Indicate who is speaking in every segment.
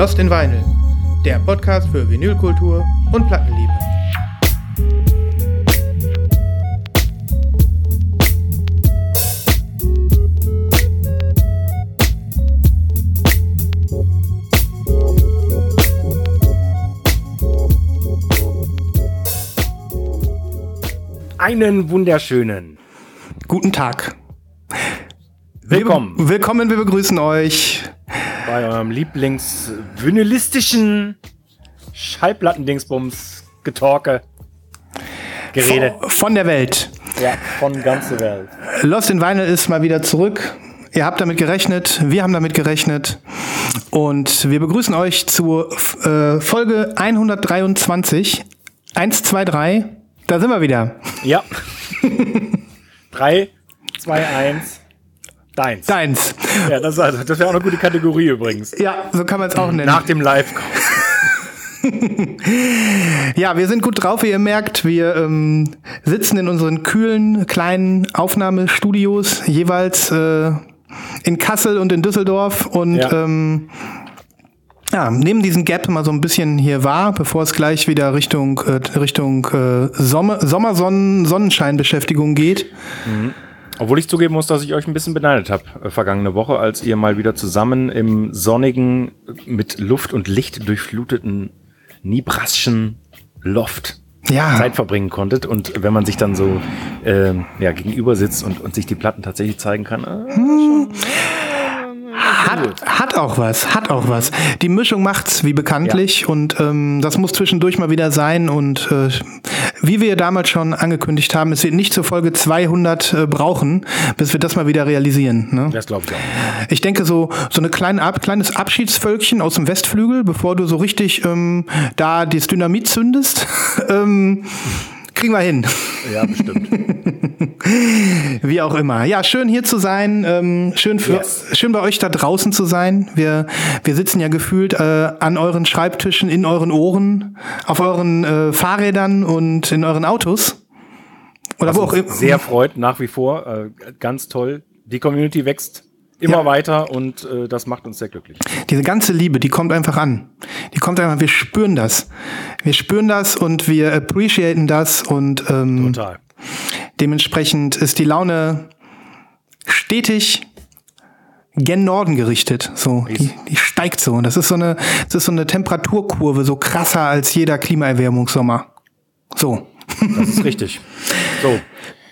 Speaker 1: Lost in Vinyl, der Podcast für Vinylkultur und Plattenliebe.
Speaker 2: Einen wunderschönen
Speaker 1: Guten Tag.
Speaker 2: Willkommen
Speaker 1: willkommen, wir begrüßen euch.
Speaker 2: Bei eurem Lieblingsvinylistischen Schallplattendingsbums Getalke Gerede.
Speaker 1: Von der Welt.
Speaker 2: Ja, von ganze Welt.
Speaker 1: Lost in Vinyl ist mal wieder zurück. Ihr habt damit gerechnet, wir haben damit gerechnet. Und wir begrüßen euch zur äh, Folge 123. 1, 2, 3. Da sind wir wieder.
Speaker 2: Ja. 3, 2, 1, deins.
Speaker 1: Deins.
Speaker 2: Ja, das, also, das wäre auch eine gute Kategorie übrigens.
Speaker 1: Ja, so kann man es auch nennen.
Speaker 2: Nach dem Live.
Speaker 1: Ja, wir sind gut drauf, wie ihr merkt. Wir ähm, sitzen in unseren kühlen, kleinen Aufnahmestudios, jeweils äh, in Kassel und in Düsseldorf und
Speaker 2: Ja.
Speaker 1: ähm, ja, nehmen diesen Gap mal so ein bisschen hier wahr, bevor es gleich wieder Richtung, äh, Richtung äh, Sommer, Sommersonnen, Sonnenscheinbeschäftigung geht.
Speaker 2: Obwohl ich zugeben muss, dass ich euch ein bisschen beneidet habe äh, vergangene Woche, als ihr mal wieder zusammen im sonnigen, mit Luft und Licht durchfluteten Nibraschen Loft
Speaker 1: Ja,
Speaker 2: Zeit verbringen konntet. Und wenn man sich dann so ähm, ja, gegenüber sitzt und, und sich die Platten tatsächlich zeigen kann, äh,
Speaker 1: hat, hat auch was, hat auch was. Die Mischung macht's, wie bekanntlich, und ähm, das muss zwischendurch mal wieder sein. Und äh, wie wir damals schon angekündigt haben, es wird nicht zur Folge 200 äh, brauchen, bis wir das mal wieder realisieren. Ne?
Speaker 2: das glaube ich auch.
Speaker 1: Ich denke, so, so eine kleine Ab kleines Abschiedsvölkchen aus dem Westflügel, bevor du so richtig ähm, da das Dynamit zündest, ähm, kriegen wir hin.
Speaker 2: Ja, bestimmt.
Speaker 1: Wie auch immer. Ja, schön hier zu sein. Ähm, schön, für,
Speaker 2: Yes.
Speaker 1: schön bei euch da draußen zu sein. Wir, wir sitzen ja gefühlt äh, an euren Schreibtischen, in euren Ohren, auf euren äh, Fahrrädern und in euren Autos. Oder wo auch immer.
Speaker 2: Sehr freut nach wie vor. Äh, ganz toll. Die Community wächst immer
Speaker 1: Ja.
Speaker 2: weiter und äh, das macht uns sehr glücklich.
Speaker 1: Diese ganze Liebe, die kommt einfach an. Die kommt einfach, wir spüren das. Wir spüren das und wir appreciaten das und ähm,
Speaker 2: Total.
Speaker 1: dementsprechend ist die Laune stetig gen Norden gerichtet. So, die, die steigt so. Und das ist so eine, das ist so eine Temperaturkurve, so krasser als jeder Klimaerwärmungssommer. So.
Speaker 2: Das ist richtig. So,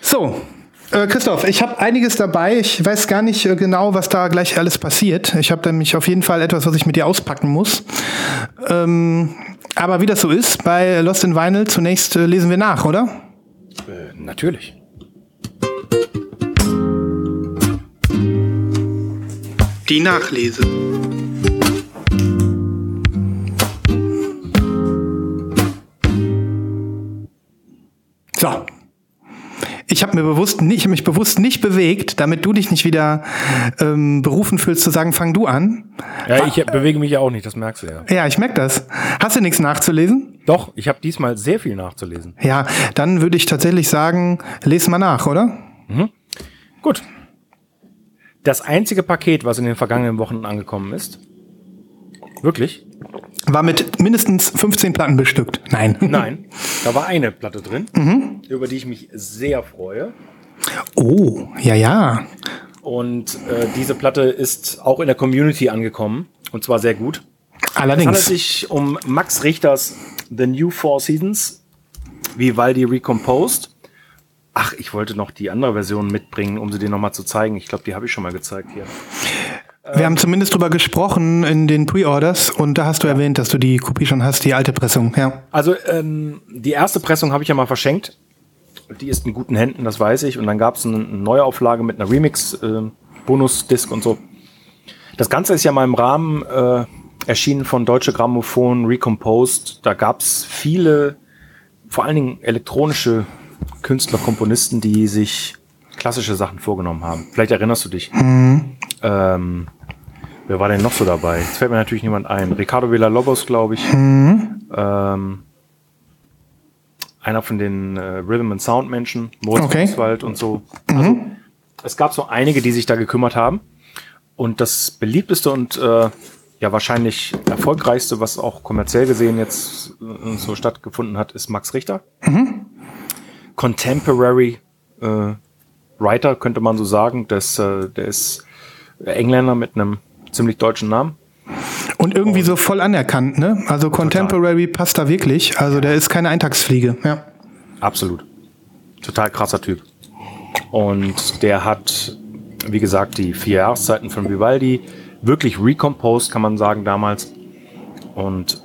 Speaker 1: So, äh, Christoph, ich habe einiges dabei. Ich weiß gar nicht äh, genau, was da gleich alles passiert. Ich habe nämlich auf jeden Fall etwas, was ich mit dir auspacken muss. Ähm, aber wie das so ist, bei Lost in Vinyl, zunächst äh, lesen wir nach, oder?
Speaker 2: äh, natürlich.
Speaker 1: Die Nachlese. So. Ich habe mir bewusst nicht, ich hab mich bewusst nicht bewegt, damit du dich nicht wieder ähm, berufen fühlst zu sagen, fang du an.
Speaker 2: Ja, ich bewege mich ja auch nicht, das merkst du ja.
Speaker 1: Ja, ich merk das. Hast du nichts nachzulesen?
Speaker 2: Doch, ich habe diesmal sehr viel nachzulesen.
Speaker 1: Ja, dann würde ich tatsächlich sagen, les mal nach, oder?
Speaker 2: Gut. Das einzige Paket, was in den vergangenen Wochen angekommen ist, wirklich?
Speaker 1: War mit mindestens 15 Platten bestückt. Nein.
Speaker 2: Nein, da war eine Platte drin, über die ich mich sehr freue.
Speaker 1: Oh, ja, ja.
Speaker 2: Und äh, diese Platte ist auch in der Community angekommen. Und zwar sehr gut. Es handelt
Speaker 1: Allerdings.
Speaker 2: sich um Max Richters The New Four Seasons, Vivaldi Recomposed. Ach, ich wollte noch die andere Version mitbringen, um sie dir nochmal zu zeigen. Ich glaube, die habe ich schon mal gezeigt hier.
Speaker 1: Wir haben zumindest drüber gesprochen in den Pre-Orders und da hast du erwähnt, dass du die Kopie schon hast, die alte Pressung, ja.
Speaker 2: Also ähm, die erste Pressung habe ich ja mal verschenkt. Die ist in guten Händen, das weiß ich. Und dann gab es eine Neuauflage mit einer Remix-Bonus-Disc und so. Das Ganze ist ja mal im Rahmen äh, erschienen von Deutsche Grammophon Recomposed. Da gab es viele, vor allen Dingen elektronische Künstler, Komponisten, die sich klassische Sachen vorgenommen haben. Vielleicht erinnerst du dich. Ähm, wer war denn noch so dabei? Jetzt fällt mir natürlich niemand ein. Ricardo Villalobos, glaube ich. Ähm, einer von den äh, Rhythm and Sound Menschen, Moritz
Speaker 1: Okay.
Speaker 2: Oswald und so. Also, es gab so einige, die sich da gekümmert haben. Und das beliebteste und äh, ja, wahrscheinlich erfolgreichste, was auch kommerziell gesehen jetzt äh, so stattgefunden hat, ist Max Richter. Mhm. Contemporary äh, Writer, könnte man so sagen. Das, äh, der ist Engländer mit einem ziemlich deutschen Namen.
Speaker 1: Und irgendwie so voll anerkannt, ne? Also Contemporary Total. passt da wirklich. Also der ist keine Eintagsfliege, ja.
Speaker 2: Absolut. Total krasser Typ. Und der hat, wie gesagt, die vier Jahreszeiten von Vivaldi wirklich recomposed, kann man sagen, damals. Und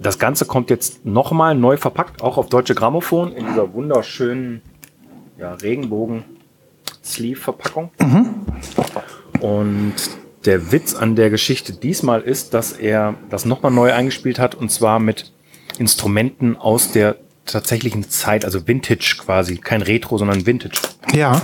Speaker 2: das Ganze kommt jetzt nochmal neu verpackt, auch auf deutsche Grammophon, in dieser wunderschönen ja, Regenbogen-Sleeve-Verpackung. Mhm. Und der Witz an der Geschichte diesmal ist, dass er das nochmal neu eingespielt hat und zwar mit Instrumenten aus der tatsächlichen Zeit, also Vintage quasi. Kein Retro, sondern Vintage.
Speaker 1: Ja.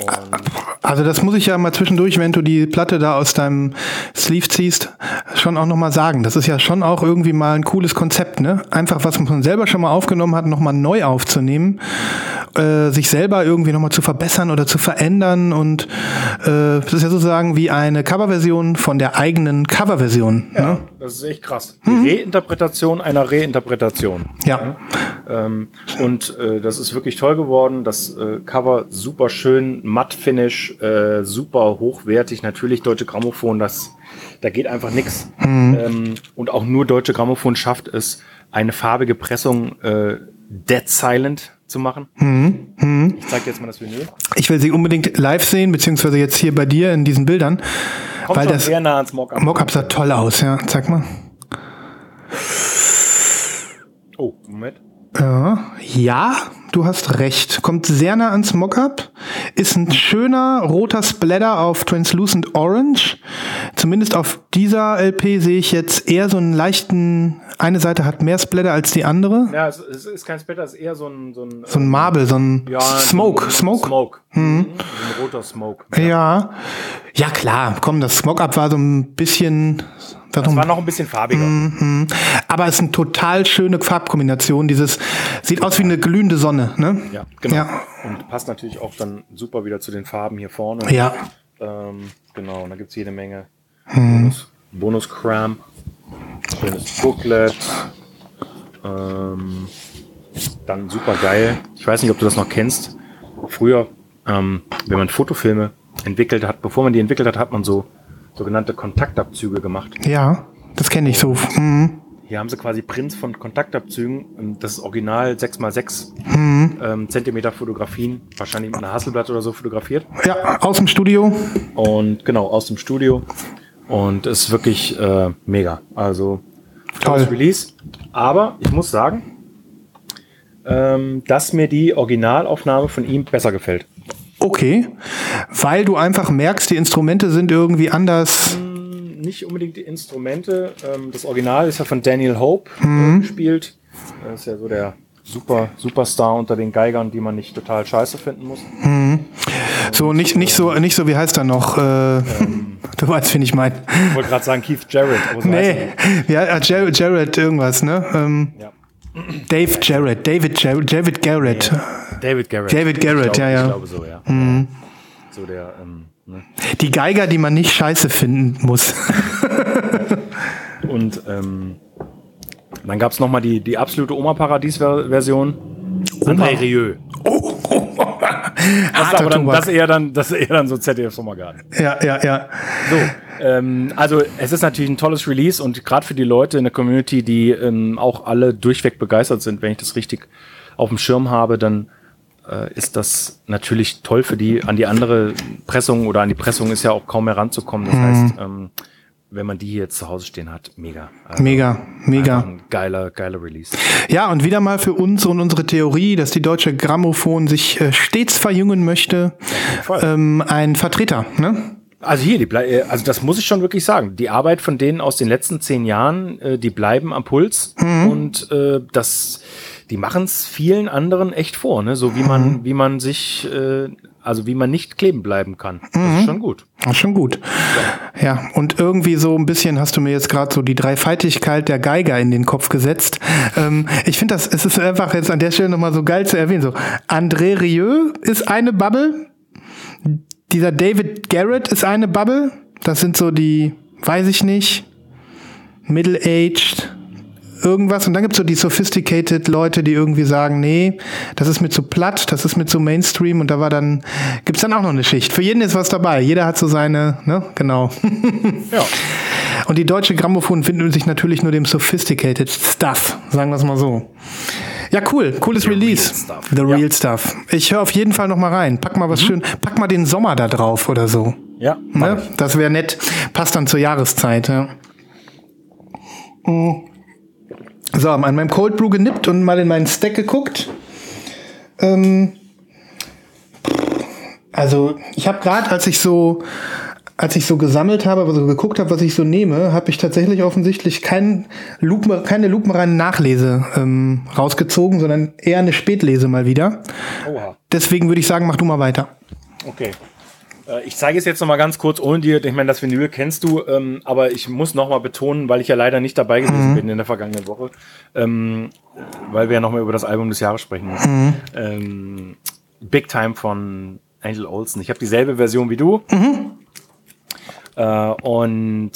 Speaker 1: Und also das muss ich ja mal zwischendurch, wenn du die Platte da aus deinem Sleeve ziehst, schon auch nochmal sagen. Das ist ja schon auch irgendwie mal ein cooles Konzept, ne? Einfach was man selber schon mal aufgenommen hat, nochmal neu aufzunehmen, äh, sich selber irgendwie nochmal zu verbessern oder zu verändern und äh, das ist ja sozusagen wie eine Coverversion von der eigenen Coverversion.
Speaker 2: Ja, ne? das ist echt krass. Die mhm. Reinterpretation einer Reinterpretation.
Speaker 1: Ja.
Speaker 2: Ähm, und äh, das ist wirklich toll geworden. Das äh, Cover super schön, matt Finish, äh, super hochwertig. Natürlich Deutsche Grammophon, das, da geht einfach nichts. Mhm. Ähm, und auch nur Deutsche Grammophon schafft es, eine farbige Pressung äh, dead silent zu machen. Mhm. Mhm. Ich zeige jetzt mal das Vinyl.
Speaker 1: Ich will sie unbedingt live sehen, beziehungsweise jetzt hier bei dir in diesen Bildern. Kommt weil das sehr nah ans Mockup. Mockup sah toll aus, ja. Zeig mal.
Speaker 2: Oh, Moment.
Speaker 1: Ja, ja, du hast recht. Kommt sehr nah ans Mockup. Ist ein schöner roter Splatter auf Translucent Orange. Zumindest auf dieser LP sehe ich jetzt eher so einen leichten. Eine Seite hat mehr Splatter als die andere.
Speaker 2: Ja, es ist kein Splatter, es ist eher so ein.
Speaker 1: So ein, so ein Marble, so ein ja, Smoke. So ein, Smoke.
Speaker 2: Smoke. Mhm. Ein roter Smoke.
Speaker 1: Ja. ja. Ja, klar. Komm, das Smoke-Up war so ein bisschen
Speaker 2: das war noch ein bisschen farbiger. Mm.
Speaker 1: Aber es ist eine total schöne Farbkombination. Dieses sieht aus wie eine glühende Sonne, ne?
Speaker 2: Ja, genau. Ja. Und passt natürlich auch dann super wieder zu den Farben hier vorne.
Speaker 1: Ja.
Speaker 2: Ähm, genau, und da gibt es jede Menge hm. Bonus-Cram, schönes Booklet. Ähm, dann super geil. Ich weiß nicht, ob du das noch kennst. Früher, ähm, wenn man Fotofilme entwickelt hat, bevor man die entwickelt hat, hat man so sogenannte Kontaktabzüge gemacht.
Speaker 1: Ja, das kenne ich so. Mhm.
Speaker 2: Hier haben sie quasi Prints von Kontaktabzügen. Das ist original 6x6 mhm. ähm, Zentimeter Fotografien, wahrscheinlich mit einer Hasselblatt oder so fotografiert.
Speaker 1: Ja, aus dem Studio.
Speaker 2: Und genau, aus dem Studio. Und es ist wirklich äh, mega. Also tolles Release. Aber ich muss sagen, ähm, dass mir die Originalaufnahme von ihm besser gefällt.
Speaker 1: Okay, weil du einfach merkst, die Instrumente sind irgendwie anders.
Speaker 2: Hm, nicht unbedingt die Instrumente. Ähm, das Original ist ja von Daniel Hope äh, mhm. gespielt. Das ist ja so der super Superstar unter den Geigern, die man nicht total scheiße finden muss.
Speaker 1: Mhm. So nicht nicht so nicht so wie heißt er noch? Äh, ähm, du weißt, wen ich meine.
Speaker 2: Ich wollte gerade sagen Keith Jarrett.
Speaker 1: So nee, ja Jarrett, Jarrett irgendwas ne? Ähm, ja. Dave Jarrett, David Jarrett, David Garrett.
Speaker 2: David Garrett.
Speaker 1: David Garrett,
Speaker 2: glaube,
Speaker 1: ja, ja.
Speaker 2: Ich glaube so, ja. Mhm. So der, ähm,
Speaker 1: ne? Die Geiger, die man nicht scheiße finden muss.
Speaker 2: Und ähm, dann gab es nochmal die, die absolute Oma-Paradies-Version. André Rieu. Oh, oh, oh. Das, ist aber dann, das, eher dann, das ist eher dann so ZDF Sommergarten.
Speaker 1: Ja, ja, ja.
Speaker 2: So, ähm, also es ist natürlich ein tolles Release und gerade für die Leute in der Community, die ähm, auch alle durchweg begeistert sind, wenn ich das richtig auf dem Schirm habe, dann äh, ist das natürlich toll für die. An die andere Pressung oder an die Pressung ist ja auch kaum heranzukommen. Das mhm. heißt, ähm, wenn man die hier zu Hause stehen hat, mega.
Speaker 1: Also mega, mega.
Speaker 2: Geiler, geiler Release.
Speaker 1: Ja, und wieder mal für uns und unsere Theorie, dass die deutsche Grammophon sich äh, stets verjüngen möchte, ähm, ein Vertreter, ne?
Speaker 2: Also hier, die äh, also das muss ich schon wirklich sagen. Die Arbeit von denen aus den letzten zehn Jahren, äh, die bleiben am Puls mhm. und äh, das, die machen es vielen anderen echt vor, ne? So wie man, mhm. wie man sich, äh, also wie man nicht kleben bleiben kann. Das mhm. ist schon gut.
Speaker 1: Das ist schon gut. Ja. ja, und irgendwie so ein bisschen hast du mir jetzt gerade so die Dreifaltigkeit der Geiger in den Kopf gesetzt. Ähm, ich finde das, es ist einfach jetzt an der Stelle nochmal so geil zu erwähnen. So, André Rieu ist eine Bubble dieser David Garrett ist eine Bubble. Das sind so die, weiß ich nicht, middle-aged, irgendwas. Und dann gibt's so die sophisticated Leute, die irgendwie sagen, nee, das ist mir zu platt, das ist mir zu Mainstream. Und da war dann, gibt's dann auch noch eine Schicht. Für jeden ist was dabei. Jeder hat so seine, ne, genau.
Speaker 2: Ja.
Speaker 1: Und die deutsche Grammophon finden sich natürlich nur dem sophisticated Stuff, sagen wir es mal so. Ja, cool. Cooles
Speaker 2: The
Speaker 1: Release.
Speaker 2: real stuff.
Speaker 1: The
Speaker 2: Ja.
Speaker 1: real stuff. Ich höre auf jeden Fall noch mal rein. Pack mal was schön, pack mal den Sommer da drauf oder so.
Speaker 2: Ja,
Speaker 1: Ne? Das wäre nett. Passt dann zur Jahreszeit, ja. Mm. So, an meinem Cold Brew genippt und mal in meinen Stack geguckt. Ähm, also, ich habe gerade, als ich so als ich so gesammelt habe, also geguckt habe, was ich so nehme, habe ich tatsächlich offensichtlich kein Lupen, keine lupenreine Nachlese ähm, rausgezogen, sondern eher eine Spätlese mal wieder.
Speaker 2: Oha.
Speaker 1: Deswegen würde ich sagen, mach du mal weiter.
Speaker 2: Okay. Äh, Ich zeige es jetzt noch mal ganz kurz ohne dir. Ich meine, das Vinyl kennst du, ähm, aber ich muss noch mal betonen, weil ich ja leider nicht dabei gewesen bin in der vergangenen Woche, ähm, weil wir ja noch mal über das Album des Jahres sprechen müssen. Ähm, Big Time von Angel Olsen. Ich habe dieselbe Version wie du. Äh, und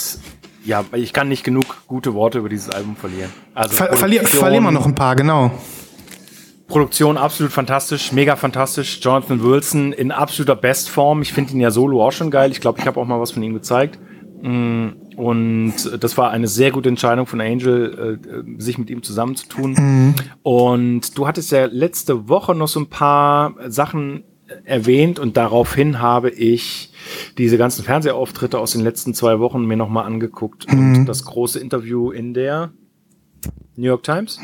Speaker 2: ja, ich kann nicht genug gute Worte über dieses Album verlieren. Also
Speaker 1: Ver verlier, verlieren wir noch ein paar, genau.
Speaker 2: Produktion absolut fantastisch, mega fantastisch. Jonathan Wilson in absoluter Bestform. Ich finde ihn ja solo auch schon geil. Ich glaube, ich habe auch mal was von ihm gezeigt. Mm, Und das war eine sehr gute Entscheidung von Angel, äh, sich mit ihm zusammenzutun. Und du hattest ja letzte Woche noch so ein paar Sachen erwähnt und daraufhin habe ich diese ganzen Fernsehauftritte aus den letzten zwei Wochen mir nochmal angeguckt und das große Interview in der New York Times.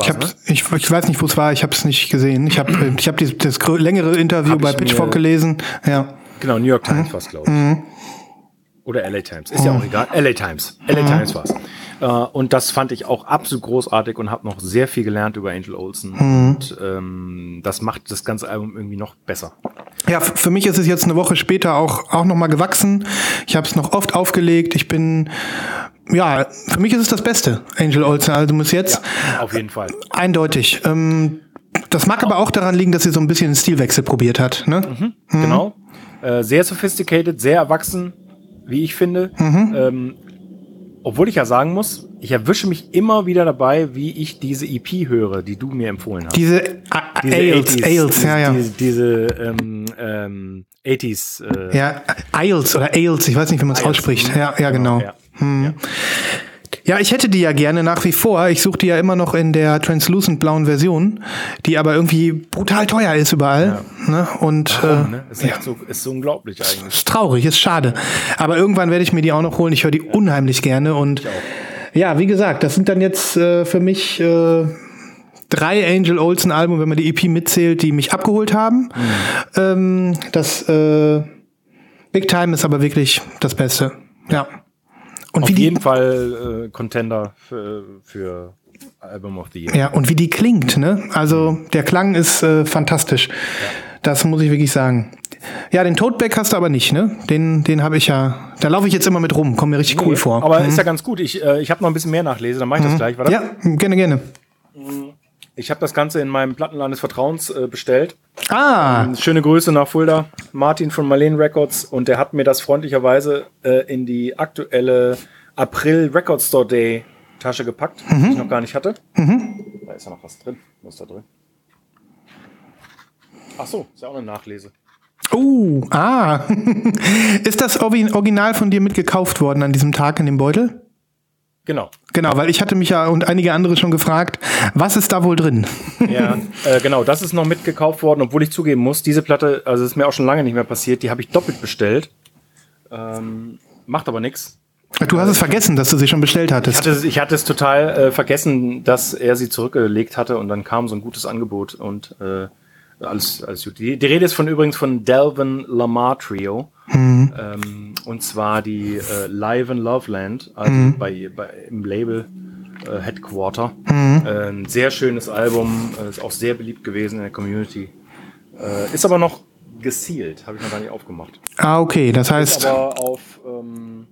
Speaker 1: Ich, hab, ich, ich weiß nicht, wo es war, ich habe es nicht gesehen. Ich habe ich hab das längere Interview
Speaker 2: Hab
Speaker 1: bei Pitchfork gelesen. Ja.
Speaker 2: Genau, New York Times war's, glaube ich. Oder LA Times. Ist ja auch egal. LA Times. LA Times war's. Äh, und das fand ich auch absolut großartig und habe noch sehr viel gelernt über Angel Olsen. Und ähm, das macht das ganze Album irgendwie noch besser.
Speaker 1: Ja, für mich ist es jetzt eine Woche später auch, auch nochmal gewachsen. Ich habe es noch oft aufgelegt. Ich bin, ja, für mich ist es das Beste, Angel Olsen Album ist jetzt.
Speaker 2: Auf jeden Fall.
Speaker 1: Eindeutig. Ähm, das mag aber auch daran liegen, dass sie so ein bisschen einen Stilwechsel probiert hat. Ne?
Speaker 2: Genau. Äh, sehr sophisticated, sehr erwachsen, wie ich finde. Ähm, obwohl ich ja sagen muss, ich erwische mich immer wieder dabei, wie ich diese EP höre, die du mir empfohlen hast.
Speaker 1: Diese A-
Speaker 2: Diese
Speaker 1: Ales,
Speaker 2: 80s,
Speaker 1: Ales, ja, ja.
Speaker 2: Diese, diese ähm, ähm, 80s. Äh,
Speaker 1: Ja, Ailes oder Ailes, ich weiß nicht, wie man es ausspricht. Ja, ja, genau.
Speaker 2: Ja.
Speaker 1: Ja, ich hätte die ja gerne nach wie vor. Ich suche die ja immer noch in der translucent blauen Version, die aber irgendwie brutal teuer ist überall. Ne? Und
Speaker 2: Warum,
Speaker 1: äh,
Speaker 2: ne? Ist, echt so, ist so unglaublich eigentlich.
Speaker 1: ist traurig, ist schade. Aber irgendwann werde ich mir die auch noch holen. Ich höre die unheimlich gerne. Und ja, wie gesagt, das sind dann jetzt äh, für mich äh, drei Angel Olsen Alben, wenn man die EP mitzählt, die mich abgeholt haben. Ähm, das äh, Big Time ist aber wirklich das Beste. Ja. Und
Speaker 2: Auf
Speaker 1: wie die,
Speaker 2: jeden Fall äh, Contender für, für Album of the Year.
Speaker 1: Ja, und wie die klingt, ne? Also der Klang ist äh, fantastisch. Das muss ich wirklich sagen. Ja, den Toadback hast du aber nicht, ne? Den, den habe ich ja. Da laufe ich jetzt immer mit rum, kommt mir richtig cool vor.
Speaker 2: Aber ist ja ganz gut. Ich, äh, ich habe noch ein bisschen mehr nachlese, dann mache ich das gleich. Warte.
Speaker 1: ja, gerne, gerne.
Speaker 2: Ich habe das Ganze in meinem Plattenladen des Vertrauens äh, bestellt.
Speaker 1: Ah,
Speaker 2: Schöne Grüße nach Fulda. Martin von Marlene Records und der hat mir das freundlicherweise äh, in die aktuelle April Record Store Day Tasche gepackt, die ich noch gar nicht hatte. Da ist ja noch was drin. Was ist da drin? Ach so, ist ja auch eine Nachlese.
Speaker 1: uh, ah. ist das Original von dir mitgekauft worden an diesem Tag in dem Beutel?
Speaker 2: Genau.
Speaker 1: Genau, weil ich hatte mich ja und einige andere schon gefragt, was ist da wohl drin?
Speaker 2: Ja, äh, genau, das ist noch mitgekauft worden, obwohl ich zugeben muss, diese Platte, also ist mir auch schon lange nicht mehr passiert, die habe ich doppelt bestellt. Ähm, macht aber nichts.
Speaker 1: Du hast es vergessen, dass du sie schon bestellt
Speaker 2: Ich
Speaker 1: hattest.
Speaker 2: hatte, es- ich hatte es total äh, vergessen, dass er sie zurückgelegt hatte und dann kam so ein gutes Angebot und äh, alles, alles gut. Die, die Rede ist von übrigens von Delvin Lamar Trio. Ähm, und zwar die äh, Live in Loveland, also bei, bei, im Label äh, Headquarter. Äh, ein sehr schönes Album, äh, ist auch sehr beliebt gewesen in der Community. Äh, ist aber noch gesealt, habe ich noch gar nicht aufgemacht.
Speaker 1: Ah, okay, das
Speaker 2: Ist
Speaker 1: heißt,
Speaker 2: aber auf ähm,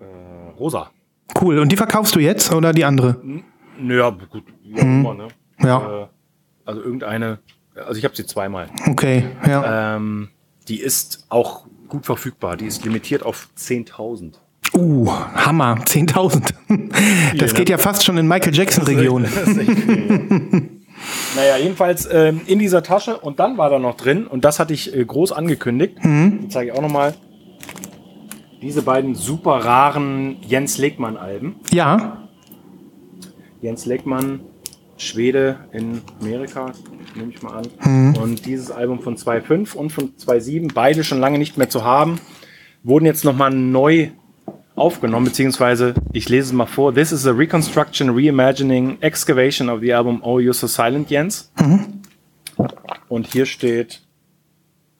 Speaker 2: äh, rosa.
Speaker 1: cool. Und die verkaufst du jetzt oder die andere?
Speaker 2: Naja, gut, wie auch immer, ne?
Speaker 1: Ja.
Speaker 2: Also irgendeine, also ich habe sie zweimal.
Speaker 1: Okay, ja.
Speaker 2: Ähm, die ist auch gut verfügbar. Die ist limitiert auf 10.000.
Speaker 1: Uh, Hammer, 10.000. Das geht ja fast schon in Michael Jackson-Region.
Speaker 2: Das ist echt viel. naja, jedenfalls ähm, in dieser Tasche und dann war da noch drin und das hatte ich äh, groß angekündigt. Die zeige ich auch nochmal. Diese beiden super raren Jens Legmann-Alben.
Speaker 1: Ja,
Speaker 2: Jens Legmann, Schwede in Amerika, nehme ich mal an. Und dieses Album von 2.5 und von 2.7, beide schon lange nicht mehr zu haben, wurden jetzt nochmal neu aufgenommen, beziehungsweise ich lese es mal vor. This is a reconstruction, reimagining, excavation of the album Oh You're So Silent, Jens. Und hier steht,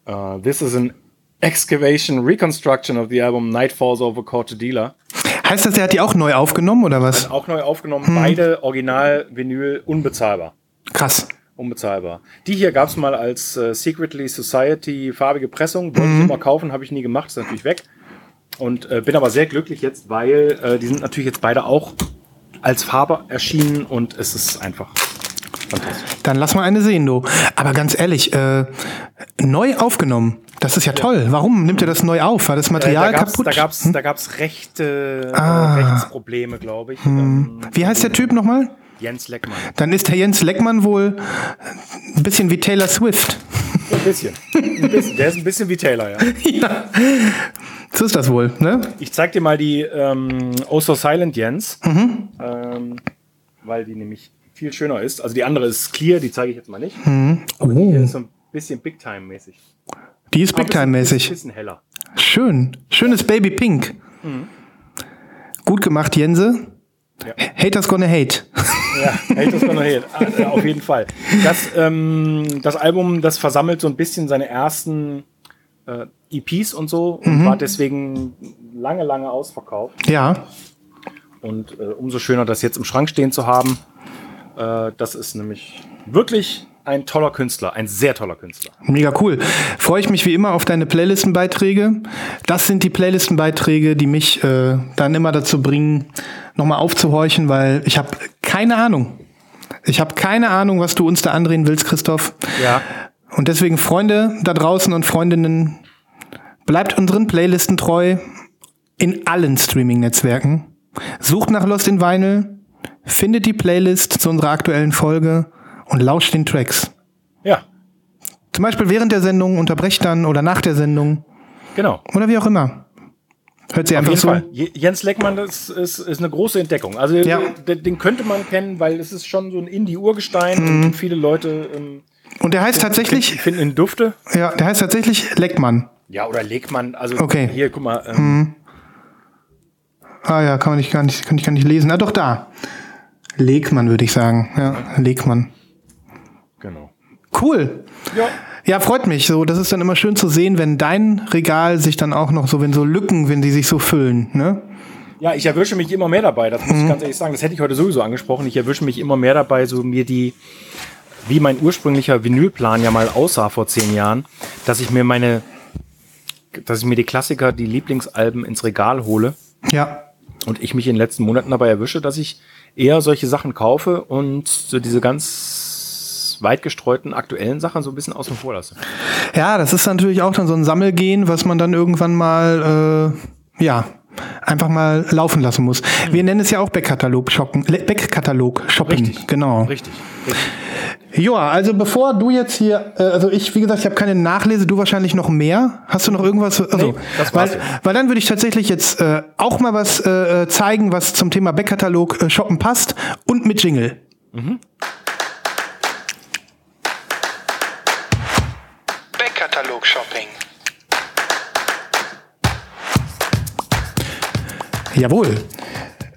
Speaker 2: uh, this is an excavation, reconstruction of the album Night Falls Over Cortadilla.
Speaker 1: Heißt das, er hat die auch neu aufgenommen oder was?
Speaker 2: Auch neu aufgenommen, beide Original Vinyl unbezahlbar.
Speaker 1: Krass.
Speaker 2: Unbezahlbar. Die hier gab es mal als äh, Secretly Society farbige Pressung. Wollte ich immer kaufen, habe ich nie gemacht, ist natürlich weg. Und äh, bin aber sehr glücklich jetzt, weil äh, die sind natürlich jetzt beide auch als Farbe erschienen und es ist einfach.
Speaker 1: Dann lass mal eine sehen, du. Aber ganz ehrlich, äh, neu aufgenommen. Das ist ja toll. Warum nimmt er das neu auf? War das Material
Speaker 2: Äh, da gab's,
Speaker 1: kaputt?
Speaker 2: Da gab's, da gab's Rechte,
Speaker 1: Ah.
Speaker 2: äh, Rechtsprobleme, glaube ich. Ähm,
Speaker 1: Wie heißt der Typ nochmal?
Speaker 2: Jens Leckmann.
Speaker 1: Dann ist der Jens Leckmann wohl ein bisschen wie Taylor Swift.
Speaker 2: Ein bisschen. Ein bisschen. Der ist ein bisschen wie Taylor, ja.
Speaker 1: ja. So ist das wohl, ne?
Speaker 2: Ich zeig dir mal die ähm, Oh So Silent Jens, ähm, weil die nämlich viel schöner ist. Also die andere ist clear, die zeige ich jetzt mal nicht. Aber die hier ist so ein bisschen Big Time mäßig.
Speaker 1: Die ist Big Time
Speaker 2: Ein
Speaker 1: mäßig.
Speaker 2: bisschen heller.
Speaker 1: Schön. Schönes Baby Pink. Gut gemacht, Jense.
Speaker 2: Ja.
Speaker 1: Haters gonna hate.
Speaker 2: Ja, Haters Gonna Hate. Ah, Auf jeden Fall. Das, ähm, das Album, das versammelt so ein bisschen seine ersten äh, EPs und so und war deswegen lange, lange ausverkauft.
Speaker 1: Ja.
Speaker 2: Und äh, umso schöner, das jetzt im Schrank stehen zu haben. Äh, das ist nämlich wirklich ein toller Künstler, ein sehr toller Künstler.
Speaker 1: Mega cool. Freue ich mich wie immer auf deine Playlistenbeiträge. Das sind die Playlistenbeiträge, die mich äh, dann immer dazu bringen, nochmal aufzuhorchen, weil ich habe keine Ahnung. Ich habe keine Ahnung, was du uns da andrehen willst, Christoph.
Speaker 2: Ja.
Speaker 1: Und deswegen, Freunde da draußen und Freundinnen, bleibt unseren Playlisten treu in allen Streaming-Netzwerken. Sucht nach Lost in Vinyl, findet die Playlist zu unserer aktuellen Folge und lauscht den Tracks.
Speaker 2: Ja,
Speaker 1: Zum Beispiel während der Sendung, unterbrecht dann oder nach der Sendung
Speaker 2: genau.
Speaker 1: oder wie auch immer. Hört sie
Speaker 2: Auf
Speaker 1: einfach so.
Speaker 2: Fall. Je- Jens Leckmann, das ist, ist eine große Entdeckung. Also
Speaker 1: Ja.
Speaker 2: den, den könnte man kennen, weil es ist schon so ein Indie-Urgestein
Speaker 1: Mhm.
Speaker 2: und viele Leute ähm,
Speaker 1: Und der heißt tatsächlich,
Speaker 2: finden ihn Dufte.
Speaker 1: ja, der heißt tatsächlich Leckmann.
Speaker 2: Ja, oder Legmann. Also
Speaker 1: Okay. Mhm.
Speaker 2: hier, guck mal. Ähm,
Speaker 1: Ah ja, kann man nicht gar nicht, kann ich gar nicht lesen. Ah doch da. Legmann würde ich sagen. Ja, Legmann.
Speaker 2: Genau.
Speaker 1: Cool.
Speaker 2: Ja.
Speaker 1: Ja, freut mich. So, das ist dann immer schön zu sehen, wenn dein Regal sich dann auch noch so, wenn so Lücken, wenn die sich so füllen, ne?
Speaker 2: Ja, ich erwische mich immer mehr dabei, das
Speaker 1: Mhm.
Speaker 2: muss ich ganz ehrlich sagen. Das hätte ich heute sowieso angesprochen. Ich erwische mich immer mehr dabei, so mir die, wie mein ursprünglicher Vinylplan ja mal aussah vor zehn Jahren, dass ich mir meine, dass ich mir die Klassiker, die Lieblingsalben ins Regal hole
Speaker 1: Ja.
Speaker 2: und ich mich in den letzten Monaten dabei erwische, dass ich eher solche Sachen kaufe und so diese ganz weit gestreuten aktuellen Sachen so ein bisschen außen vor lasse.
Speaker 1: Ja, das ist natürlich auch dann so ein Sammelgehen, was man dann irgendwann mal, äh, ja, einfach mal laufen lassen muss. Wir nennen es ja auch Backkatalog shoppen, Le- Backkatalog shopping.
Speaker 2: Richtig.
Speaker 1: Genau.
Speaker 2: Richtig. richtig.
Speaker 1: Joa, also bevor du jetzt hier, äh, also ich, wie gesagt, ich habe keine Nachlese, du wahrscheinlich noch mehr. Hast du noch irgendwas? Also,
Speaker 2: Nee, das war's
Speaker 1: weil, weil dann würde ich tatsächlich jetzt äh, auch mal was äh, zeigen, was zum Thema Backkatalog äh, shoppen passt und mit Jingle.
Speaker 3: Backkatalog Shopping.
Speaker 1: Jawohl.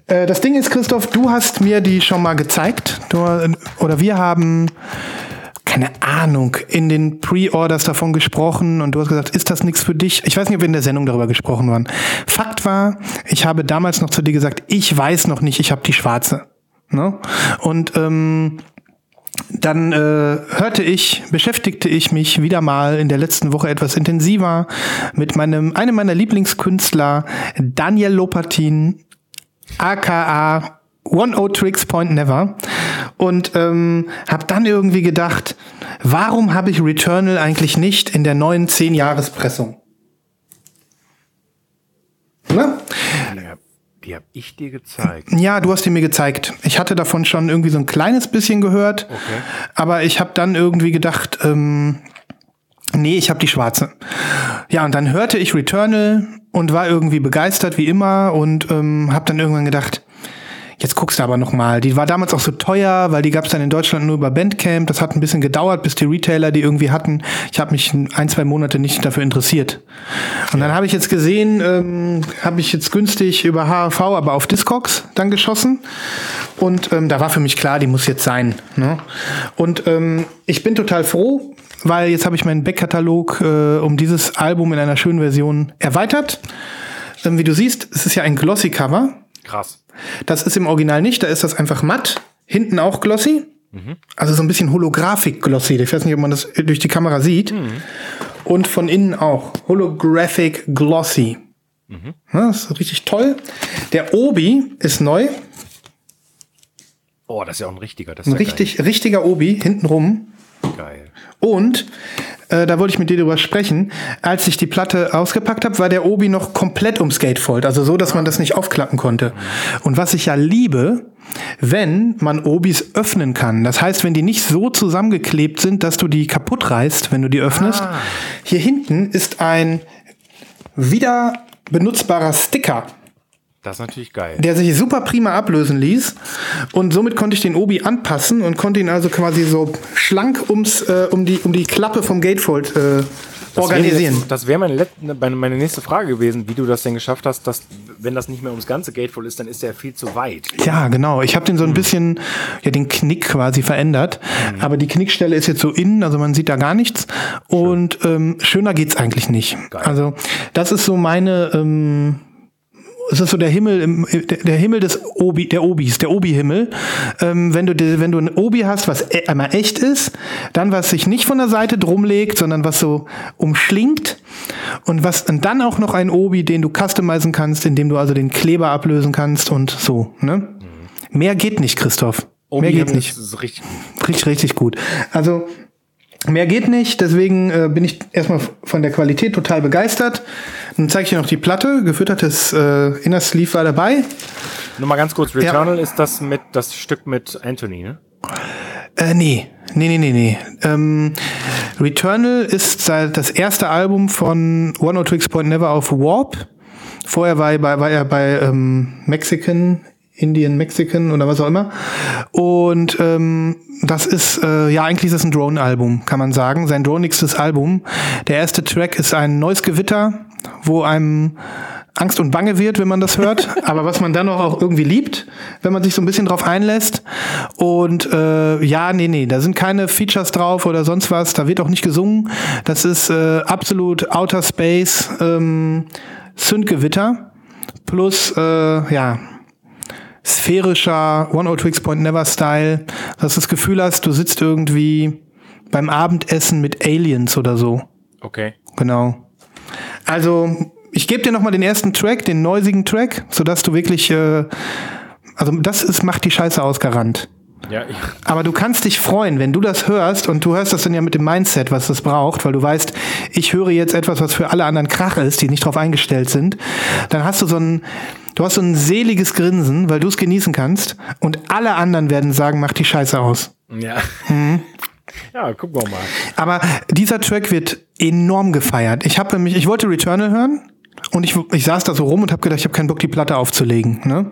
Speaker 1: Äh, Das Ding ist, Christoph, du hast mir die schon mal gezeigt. Du, oder wir haben, keine Ahnung, in den Pre-Orders davon gesprochen und du hast gesagt, ist das nichts für dich? Ich weiß nicht, ob wir in der Sendung darüber gesprochen waren. Fakt war, ich habe damals noch zu dir gesagt, ich weiß noch nicht, ich habe die schwarze. Ne? Und ähm, dann äh, hörte ich, beschäftigte ich mich wieder mal in der letzten Woche etwas intensiver mit meinem, einem meiner Lieblingskünstler, Daniel Lopatin, aka One O Tricks Point Never. Und ähm, habe dann irgendwie gedacht, warum habe ich Returnal eigentlich nicht in der neuen 10-Jahres-Pressung? Ne?
Speaker 2: Die hab, die hab ich dir gezeigt.
Speaker 1: Ja, du hast die mir gezeigt. Ich hatte davon schon irgendwie so ein kleines bisschen gehört,
Speaker 2: Okay.
Speaker 1: aber ich habe dann irgendwie gedacht, ähm, nee, ich habe die schwarze. Ja, und dann hörte ich Returnal und war irgendwie begeistert wie immer und ähm, habe dann irgendwann gedacht, jetzt guckst du aber noch mal. Die war damals auch so teuer, weil die gab es dann in Deutschland nur über Bandcamp. Das hat ein bisschen gedauert, bis die Retailer die irgendwie hatten. Ich habe mich ein, zwei Monate nicht dafür interessiert. Und dann habe ich jetzt gesehen, ähm, habe ich jetzt günstig über HAV, aber auf Discogs dann geschossen. Und ähm, da war für mich klar, die muss jetzt sein. Ne? Und ähm, ich bin total froh, weil jetzt habe ich meinen Backkatalog äh, um dieses Album in einer schönen Version erweitert. Ähm, wie du siehst, es ist ja ein Glossy-Cover.
Speaker 2: Krass.
Speaker 1: Das ist im Original nicht, da ist das einfach matt. Hinten auch glossy. Also so ein bisschen Holographic-glossy. Ich weiß nicht, ob man das durch die Kamera sieht. Und von innen auch. Holographic glossy. Ja, das ist richtig toll. Der Obi ist neu.
Speaker 2: Oh, das ist ja auch ein richtiger. Das ist
Speaker 1: Ein
Speaker 2: ja
Speaker 1: richtig, richtiger Obi hintenrum.
Speaker 2: geil. geil.
Speaker 1: Und äh, da wollte ich mit dir drüber sprechen. Als ich die Platte ausgepackt habe, war der Obi noch komplett ums Gatefold. Also so, dass man das nicht aufklappen konnte. Und was ich ja liebe, wenn man Obis öffnen kann. Das heißt, wenn die nicht so zusammengeklebt sind, dass du die kaputt reißt, wenn du die öffnest.
Speaker 2: Ah.
Speaker 1: Hier hinten ist ein wieder benutzbarer Sticker
Speaker 2: Das ist natürlich geil.
Speaker 1: der sich super prima ablösen ließ. Und somit konnte ich den Obi anpassen und konnte ihn also quasi so schlank ums, äh, um, die, um die Klappe vom Gatefold äh, organisieren.
Speaker 2: Das wäre meine, meine nächste Frage gewesen, wie du das denn geschafft hast, dass, wenn das nicht mehr ums ganze Gatefold ist, dann ist der viel zu weit.
Speaker 1: Ja, genau. Ich habe den so ein bisschen, ja, den Knick quasi verändert. Aber die Knickstelle ist jetzt so innen, also man sieht da gar nichts. Und ähm, schöner geht's eigentlich nicht.
Speaker 2: Geil.
Speaker 1: Also das ist so meine. Ähm, es ist so der Himmel, im, der Himmel des Obi, der Obis, der Obi-Himmel. Ähm, wenn du, wenn du ein Obi hast, was e- einmal echt ist, dann was sich nicht von der Seite drum legt, sondern was so umschlingt und was und dann auch noch ein Obi, den du customizen kannst, indem du also den Kleber ablösen kannst und so. Ne? Mehr geht nicht, Christoph. Mehr geht
Speaker 2: Obi
Speaker 1: nicht.
Speaker 2: richtig.
Speaker 1: Richtig, richtig gut. Also mehr geht nicht, deswegen äh, bin ich erstmal von der Qualität total begeistert. Dann zeige ich dir noch die Platte. Gefüttertes äh, Inner Sleeve war dabei.
Speaker 2: Nur mal ganz kurz, Returnal ist das mit das Stück mit Anthony, ne?
Speaker 1: Äh, nee, nee, nee, nee, nee. Ähm, Returnal ist das erste Album von One O Twix Point Never auf Warp. Vorher war er bei, war er bei ähm, Mexican, Indian Mexican oder was auch immer. Und ähm, das ist, äh, ja, eigentlich ist das ein Drone-Album, kann man sagen. Sein dronigstes Album. Der erste Track ist ein neues Gewitter, wo einem Angst und Bange wird, wenn man das hört, aber was man dann auch irgendwie liebt, wenn man sich so ein bisschen drauf einlässt. Und äh, ja, nee, nee, da sind keine Features drauf oder sonst was, da wird auch nicht gesungen. Das ist äh, absolut Outer Space ähm, Synthgewitter plus äh, ja sphärischer One O Twix Point Never Style, dass du das Gefühl hast, du sitzt irgendwie beim Abendessen mit Aliens oder so.
Speaker 2: Okay.
Speaker 1: Genau. Also, ich gebe dir nochmal den ersten Track, den neusigen Track, sodass du wirklich, äh, also das ist, macht die Scheiße aus, Garant.
Speaker 2: Ja,
Speaker 1: Aber du kannst dich freuen, wenn du das hörst und du hörst das dann ja mit dem Mindset, was das braucht, weil du weißt, ich höre jetzt etwas, was für alle anderen Krach ist, die nicht drauf eingestellt sind. Dann hast du so ein, du hast so ein seliges Grinsen, weil du es genießen kannst und alle anderen werden sagen, mach die Scheiße aus.
Speaker 2: ja.
Speaker 1: Mhm.
Speaker 2: Ja, gucken wir mal.
Speaker 1: Aber dieser Track wird enorm gefeiert. Ich habe nämlich, ich wollte Returnal hören. Und ich, ich saß da so rum und habe gedacht, ich habe keinen Bock, die Platte aufzulegen. Ne?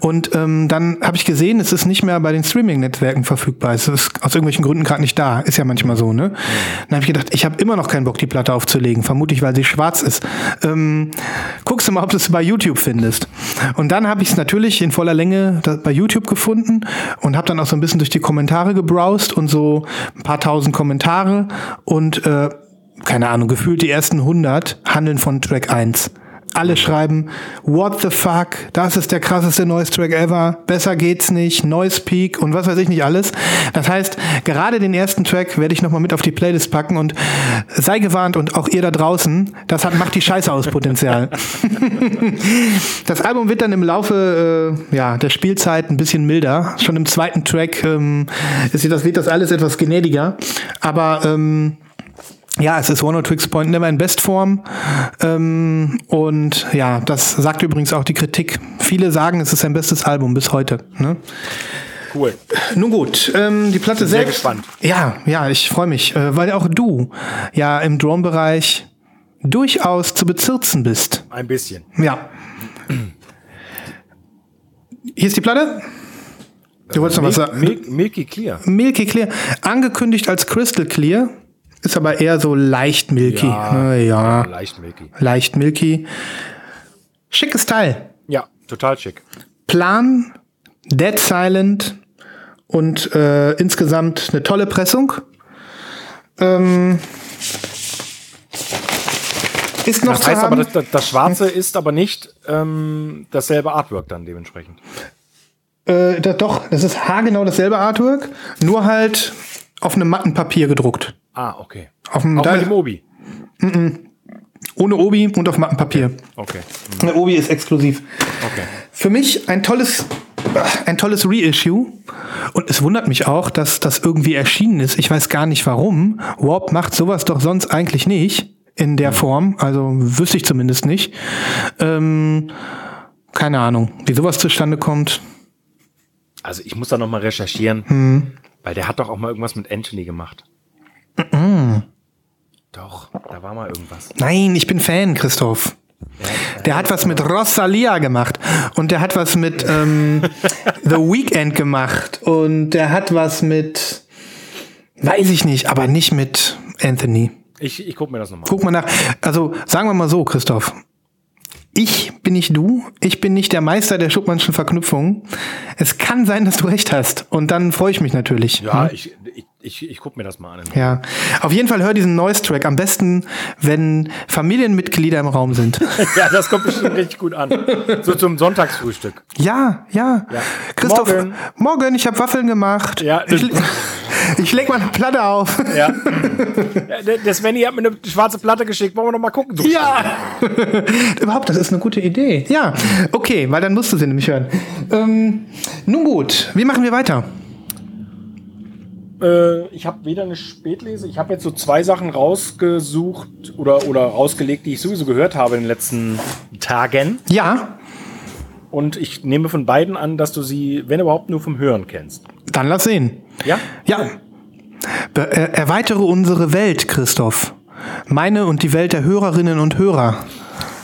Speaker 1: Und ähm, dann habe ich gesehen, es ist nicht mehr bei den Streaming-Netzwerken verfügbar. Es ist aus irgendwelchen Gründen gerade nicht da. Ist ja manchmal so. Ne? Dann habe ich gedacht, ich habe immer noch keinen Bock, die Platte aufzulegen. Vermutlich, weil sie schwarz ist. Ähm, guckst du mal, ob du es bei YouTube findest. Und dann habe ich es natürlich in voller Länge bei YouTube gefunden und habe dann auch so ein bisschen durch die Kommentare gebrowst und so ein paar tausend Kommentare und äh, keine Ahnung, gefühlt die ersten 100 handeln von Track 1. Alle schreiben, what the fuck, das ist der krasseste Noise Track ever, besser geht's nicht, Noise Peak und was weiß ich nicht alles. Das heißt, gerade den ersten Track werde ich nochmal mit auf die Playlist packen und sei gewarnt und auch ihr da draußen, das hat, macht die Scheiße aus Potenzial. das Album wird dann im Laufe äh, ja, der Spielzeit ein bisschen milder. Schon im zweiten Track ähm, ist das, wird das alles etwas gnädiger. Aber ähm, Ja, es ist One or Twix Point Never in Bestform. Ähm, und ja, das sagt übrigens auch die Kritik. Viele sagen, es ist sein bestes Album bis heute. Ne?
Speaker 2: Cool.
Speaker 1: Nun gut, ähm, die Platte
Speaker 2: Bin sehr
Speaker 1: selbst.
Speaker 2: gespannt.
Speaker 1: Ja, ja, ich freue mich, äh, weil auch du ja im Drone-Bereich durchaus zu bezirzen bist.
Speaker 2: Ein bisschen.
Speaker 1: Ja. Hier ist die Platte. Du wolltest noch was sagen?
Speaker 2: Milk, Milky Clear.
Speaker 1: Milky Clear. Angekündigt als Crystal Clear. Ist aber eher so leicht milky. Ja, ja
Speaker 2: Leicht Milky.
Speaker 1: leicht milky. Schickes Teil.
Speaker 2: Ja, total schick.
Speaker 1: Plan, Dead Silent und äh, insgesamt eine tolle Pressung. Ähm, ist noch
Speaker 2: Das heißt aber, das, das, das Schwarze ist aber nicht ähm, dasselbe Artwork dann dementsprechend.
Speaker 1: Äh, da, doch, das ist haargenau dasselbe Artwork, nur halt auf einem matten Papier gedruckt.
Speaker 2: Ah, okay.
Speaker 1: Auf dem,
Speaker 2: Auch
Speaker 1: da,
Speaker 2: mit dem Obi.
Speaker 1: ohne Obi und auf matten Papier.
Speaker 2: Okay.
Speaker 1: Der Obi ist exklusiv.
Speaker 2: Okay.
Speaker 1: Für mich ein tolles, ein tolles Reissue. Und es wundert mich auch, dass das irgendwie erschienen ist. Ich weiß gar nicht warum. Warp macht sowas doch sonst eigentlich nicht in der Form. Also wüsste ich zumindest nicht. Ähm, keine Ahnung, wie sowas zustande kommt.
Speaker 2: Also ich muss da noch mal recherchieren,
Speaker 1: Hm.
Speaker 2: weil der hat doch auch mal irgendwas mit Anthony gemacht. Doch, da war mal irgendwas.
Speaker 1: Nein, ich bin Fan, Christoph. Der hat was mit Rosalia gemacht und der hat was mit ähm, The Weeknd gemacht und der hat was mit, weiß ich nicht, aber nicht mit Anthony.
Speaker 2: Ich, ich guck mir das nochmal
Speaker 1: Guck mal nach. Also sagen wir mal so, Christoph. Ich bin nicht du, ich bin nicht der Meister der Schuppmannschen Verknüpfungen. Es kann sein, dass du recht hast und dann freue ich mich natürlich.
Speaker 2: Ja, ich, ich, ich, ich guck mir das mal an.
Speaker 1: Ja, auf jeden Fall hör diesen Noise-Track. Am besten, wenn Familienmitglieder im Raum sind.
Speaker 2: Ja, das kommt bestimmt richtig gut an. So zum Sonntagsfrühstück.
Speaker 1: Ja, ja.
Speaker 2: Ja.
Speaker 1: Christoph,
Speaker 2: Morgen.
Speaker 1: morgen, ich habe Waffeln gemacht.
Speaker 2: Ja,
Speaker 1: ich, ich leg mal eine Platte auf.
Speaker 2: Ja. der, Svenny hat mir eine schwarze Platte geschickt. Wollen wir noch mal gucken? Du
Speaker 1: Ja! Überhaupt, das ist eine gute Idee. Ja, okay, weil dann musst du sie nämlich hören. Ähm, nun gut, wie machen wir weiter?
Speaker 2: Äh, ich habe weder eine Spätlese, ich habe jetzt so zwei Sachen rausgesucht oder, oder rausgelegt, die ich sowieso gehört habe in den letzten Tagen.
Speaker 1: Ja,
Speaker 2: Und ich nehme von beiden an, dass du sie, wenn überhaupt, nur vom Hören kennst.
Speaker 1: dann lass sehen.
Speaker 2: Ja?
Speaker 1: Ja. Be er erweitere unsere Welt, Christoph. Meine und die Welt der Hörerinnen und Hörer.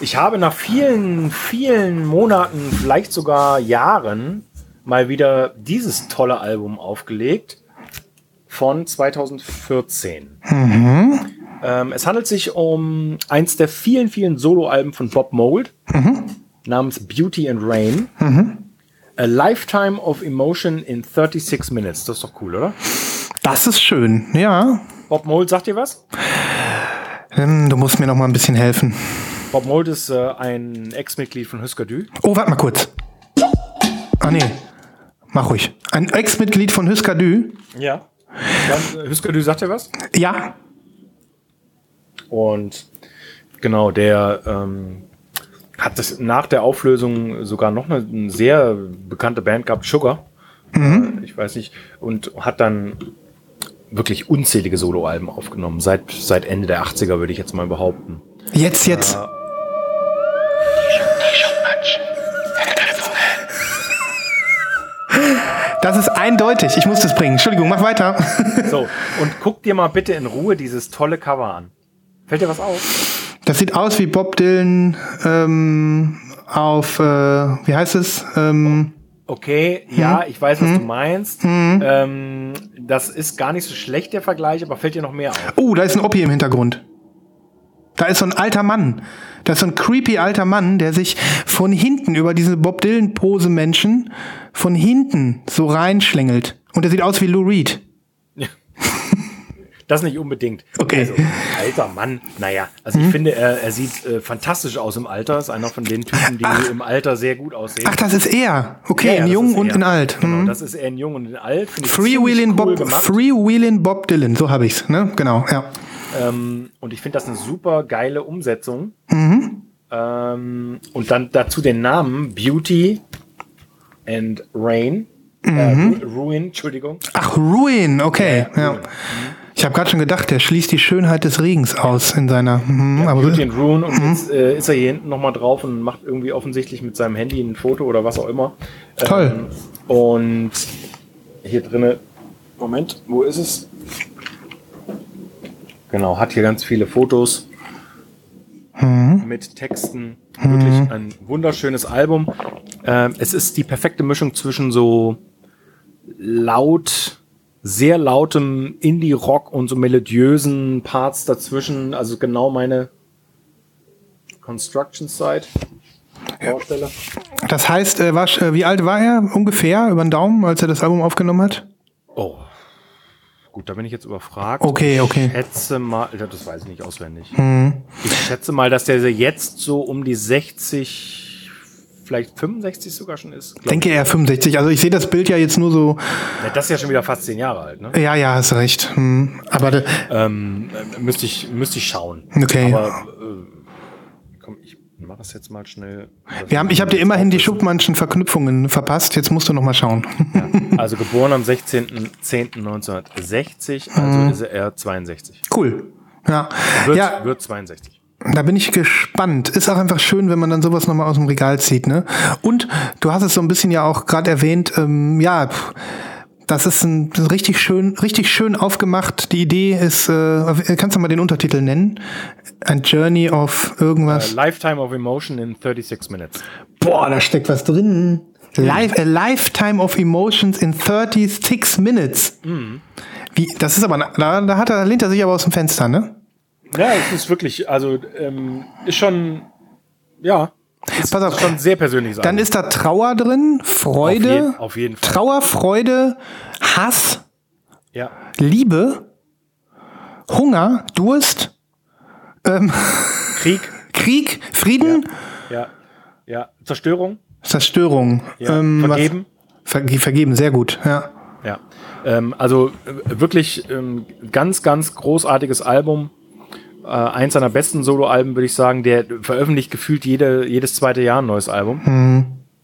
Speaker 2: Ich habe nach vielen, vielen Monaten, vielleicht sogar Jahren, mal wieder dieses tolle Album aufgelegt von 2014. Ähm, es handelt sich um eins der vielen, vielen Soloalben von Bob Mould namens Beauty and Rain. A Lifetime of Emotion in 36 Minutes. Das ist doch cool, oder?
Speaker 1: Das ist schön, ja.
Speaker 2: Bob Mould, sagt dir was?
Speaker 1: Ähm, Du musst mir noch mal ein bisschen helfen.
Speaker 2: Bob Mould ist äh, ein Ex-Mitglied von Husker Du.
Speaker 1: Oh, warte mal kurz. Ah, nee. Mach ruhig. Ein Ex-Mitglied von Husker Du.
Speaker 2: Ja. Dann, äh, Husker Du sagt dir was?
Speaker 1: Ja.
Speaker 2: Und genau, der ähm, hat das nach der Auflösung sogar noch eine, eine sehr bekannte Band gehabt, Sugar. Äh, ich weiß nicht. Und hat dann wirklich unzählige Soloalben aufgenommen. Seit, seit Ende der 80er, würde ich jetzt mal behaupten.
Speaker 1: Jetzt, jetzt. Das ist eindeutig. Ich muss das bringen. Entschuldigung, mach weiter.
Speaker 2: So, und guck dir mal bitte in Ruhe dieses tolle Cover an. Fällt dir was auf?
Speaker 1: Das sieht aus wie Bob Dylan ähm, auf, äh, wie heißt es? Ähm,
Speaker 2: Okay, ja, ich weiß, was du meinst. Ähm, das ist gar nicht so schlecht, der Vergleich, aber fällt dir noch mehr auf?
Speaker 1: oh, da ist ein Oppi im Hintergrund. Da ist so ein alter Mann. Da ist so ein creepy alter Mann, der sich von hinten über diese Bob Dylan-Pose Menschen von hinten so reinschlängelt. Und der sieht aus wie Lou Reed.
Speaker 2: Das nicht unbedingt.
Speaker 1: Okay.
Speaker 2: Also, alter Mann, naja, also ich finde, er, er sieht äh, fantastisch aus im Alter. Ist einer von den Typen, die im Alter sehr gut aussehen.
Speaker 1: Ach, das ist er. Okay,
Speaker 2: Ja, ja,
Speaker 1: in jung und in alt.
Speaker 2: Genau,
Speaker 1: Hm.
Speaker 2: das ist er in jung und in alt. Ich
Speaker 1: Freewheeling
Speaker 2: cool
Speaker 1: Bob. Freewheeling Bob Dylan, so habe ich's, ne? Genau, ja.
Speaker 2: Ähm, und ich finde das eine super geile Umsetzung.
Speaker 1: Mhm.
Speaker 2: Ähm, und dann dazu den Namen Beauty and Rain.
Speaker 1: Mhm.
Speaker 2: Äh, Ru- Ruin, Entschuldigung.
Speaker 1: Ach, Ruin, okay.
Speaker 2: Ja,
Speaker 1: Ja,
Speaker 2: Ruin.
Speaker 1: Ich habe gerade schon gedacht, der schließt die Schönheit des Regens aus in seiner. Mhm, aber
Speaker 2: Beauty and Rune und jetzt äh, ist er hier hinten nochmal drauf und macht irgendwie offensichtlich mit seinem Handy ein Foto oder was auch immer.
Speaker 1: Toll.
Speaker 2: Ähm, und hier drinne, Moment, wo ist es? Genau, hat hier ganz viele Fotos mit Texten. Wirklich ein wunderschönes Album. Ähm, es ist die perfekte Mischung zwischen so laut, sehr lautem Indie-Rock und so melodiösen Parts dazwischen. Also genau meine Construction Side. Baustelle.
Speaker 1: das heißt, äh, war, äh, wie alt war er ungefähr über den Daumen, als er das Album aufgenommen hat?
Speaker 2: Oh. Gut, da bin ich jetzt überfragt.
Speaker 1: Okay, okay.
Speaker 2: Ich schätze mal, das weiß ich nicht auswendig. Ich schätze mal, dass der jetzt so um die 60, vielleicht 65 sogar schon ist. glaub
Speaker 1: Denke eher 65. Also ich sehe das Bild ja jetzt nur so.
Speaker 2: ich. Ja, das ist ja schon wieder fast zehn Jahre alt, ne?
Speaker 1: Ja, ja, hast recht. Hm. Aber
Speaker 2: Ähm, äh, müsste ich, müsste ich schauen.
Speaker 1: Okay.
Speaker 2: Aber äh, ich mach das jetzt mal schnell.
Speaker 1: wir haben, ich habe dir immerhin die Schuppmannschen Verknüpfungen verpasst. Jetzt musst du noch mal schauen.
Speaker 2: Also geboren am 16.10.1960, also ist er 62.
Speaker 1: cool. Ja.
Speaker 2: Wird,
Speaker 1: ja,
Speaker 2: wird 62.
Speaker 1: Da bin ich gespannt. Ist auch einfach schön, wenn man dann sowas nochmal aus dem Regal zieht, ne? Und du hast es so ein bisschen ja auch gerade erwähnt, ähm, ja, pff, das ist ein das ist richtig schön, richtig schön aufgemacht. Die Idee ist, äh, kannst du mal den Untertitel nennen? Ein Journey of irgendwas.
Speaker 2: A Lifetime of Emotion in 36 Minutes.
Speaker 1: Boah, da steckt was drin. Life, a lifetime of emotions in 36 minutes. Wie, das ist aber, da, da hat er, da lehnt er sich aber aus dem Fenster, ne?
Speaker 2: Ja, es ist wirklich, also ähm, ist schon, ja, ist
Speaker 1: Pass auf.
Speaker 2: schon sehr persönliches
Speaker 1: Dann ist da Trauer drin, Freude,
Speaker 2: Auf jeden- auf jeden Fall.
Speaker 1: Trauer, Freude, Hass,
Speaker 2: ja,
Speaker 1: Liebe, Hunger, Durst,
Speaker 2: Krieg,
Speaker 1: Krieg, Frieden,
Speaker 2: ja, ja, Zerstörung,
Speaker 1: Zerstörung.
Speaker 2: ja,
Speaker 1: ähm, was-
Speaker 2: Vergeben.
Speaker 1: Verge vergeben, sehr gut, ja.
Speaker 2: Ja, ähm, also äh, wirklich ähm, ganz, ganz großartiges Album. Äh, eins seiner besten Soloalben, würde ich sagen. Der veröffentlicht gefühlt jede, jedes zweite Jahr ein neues Album.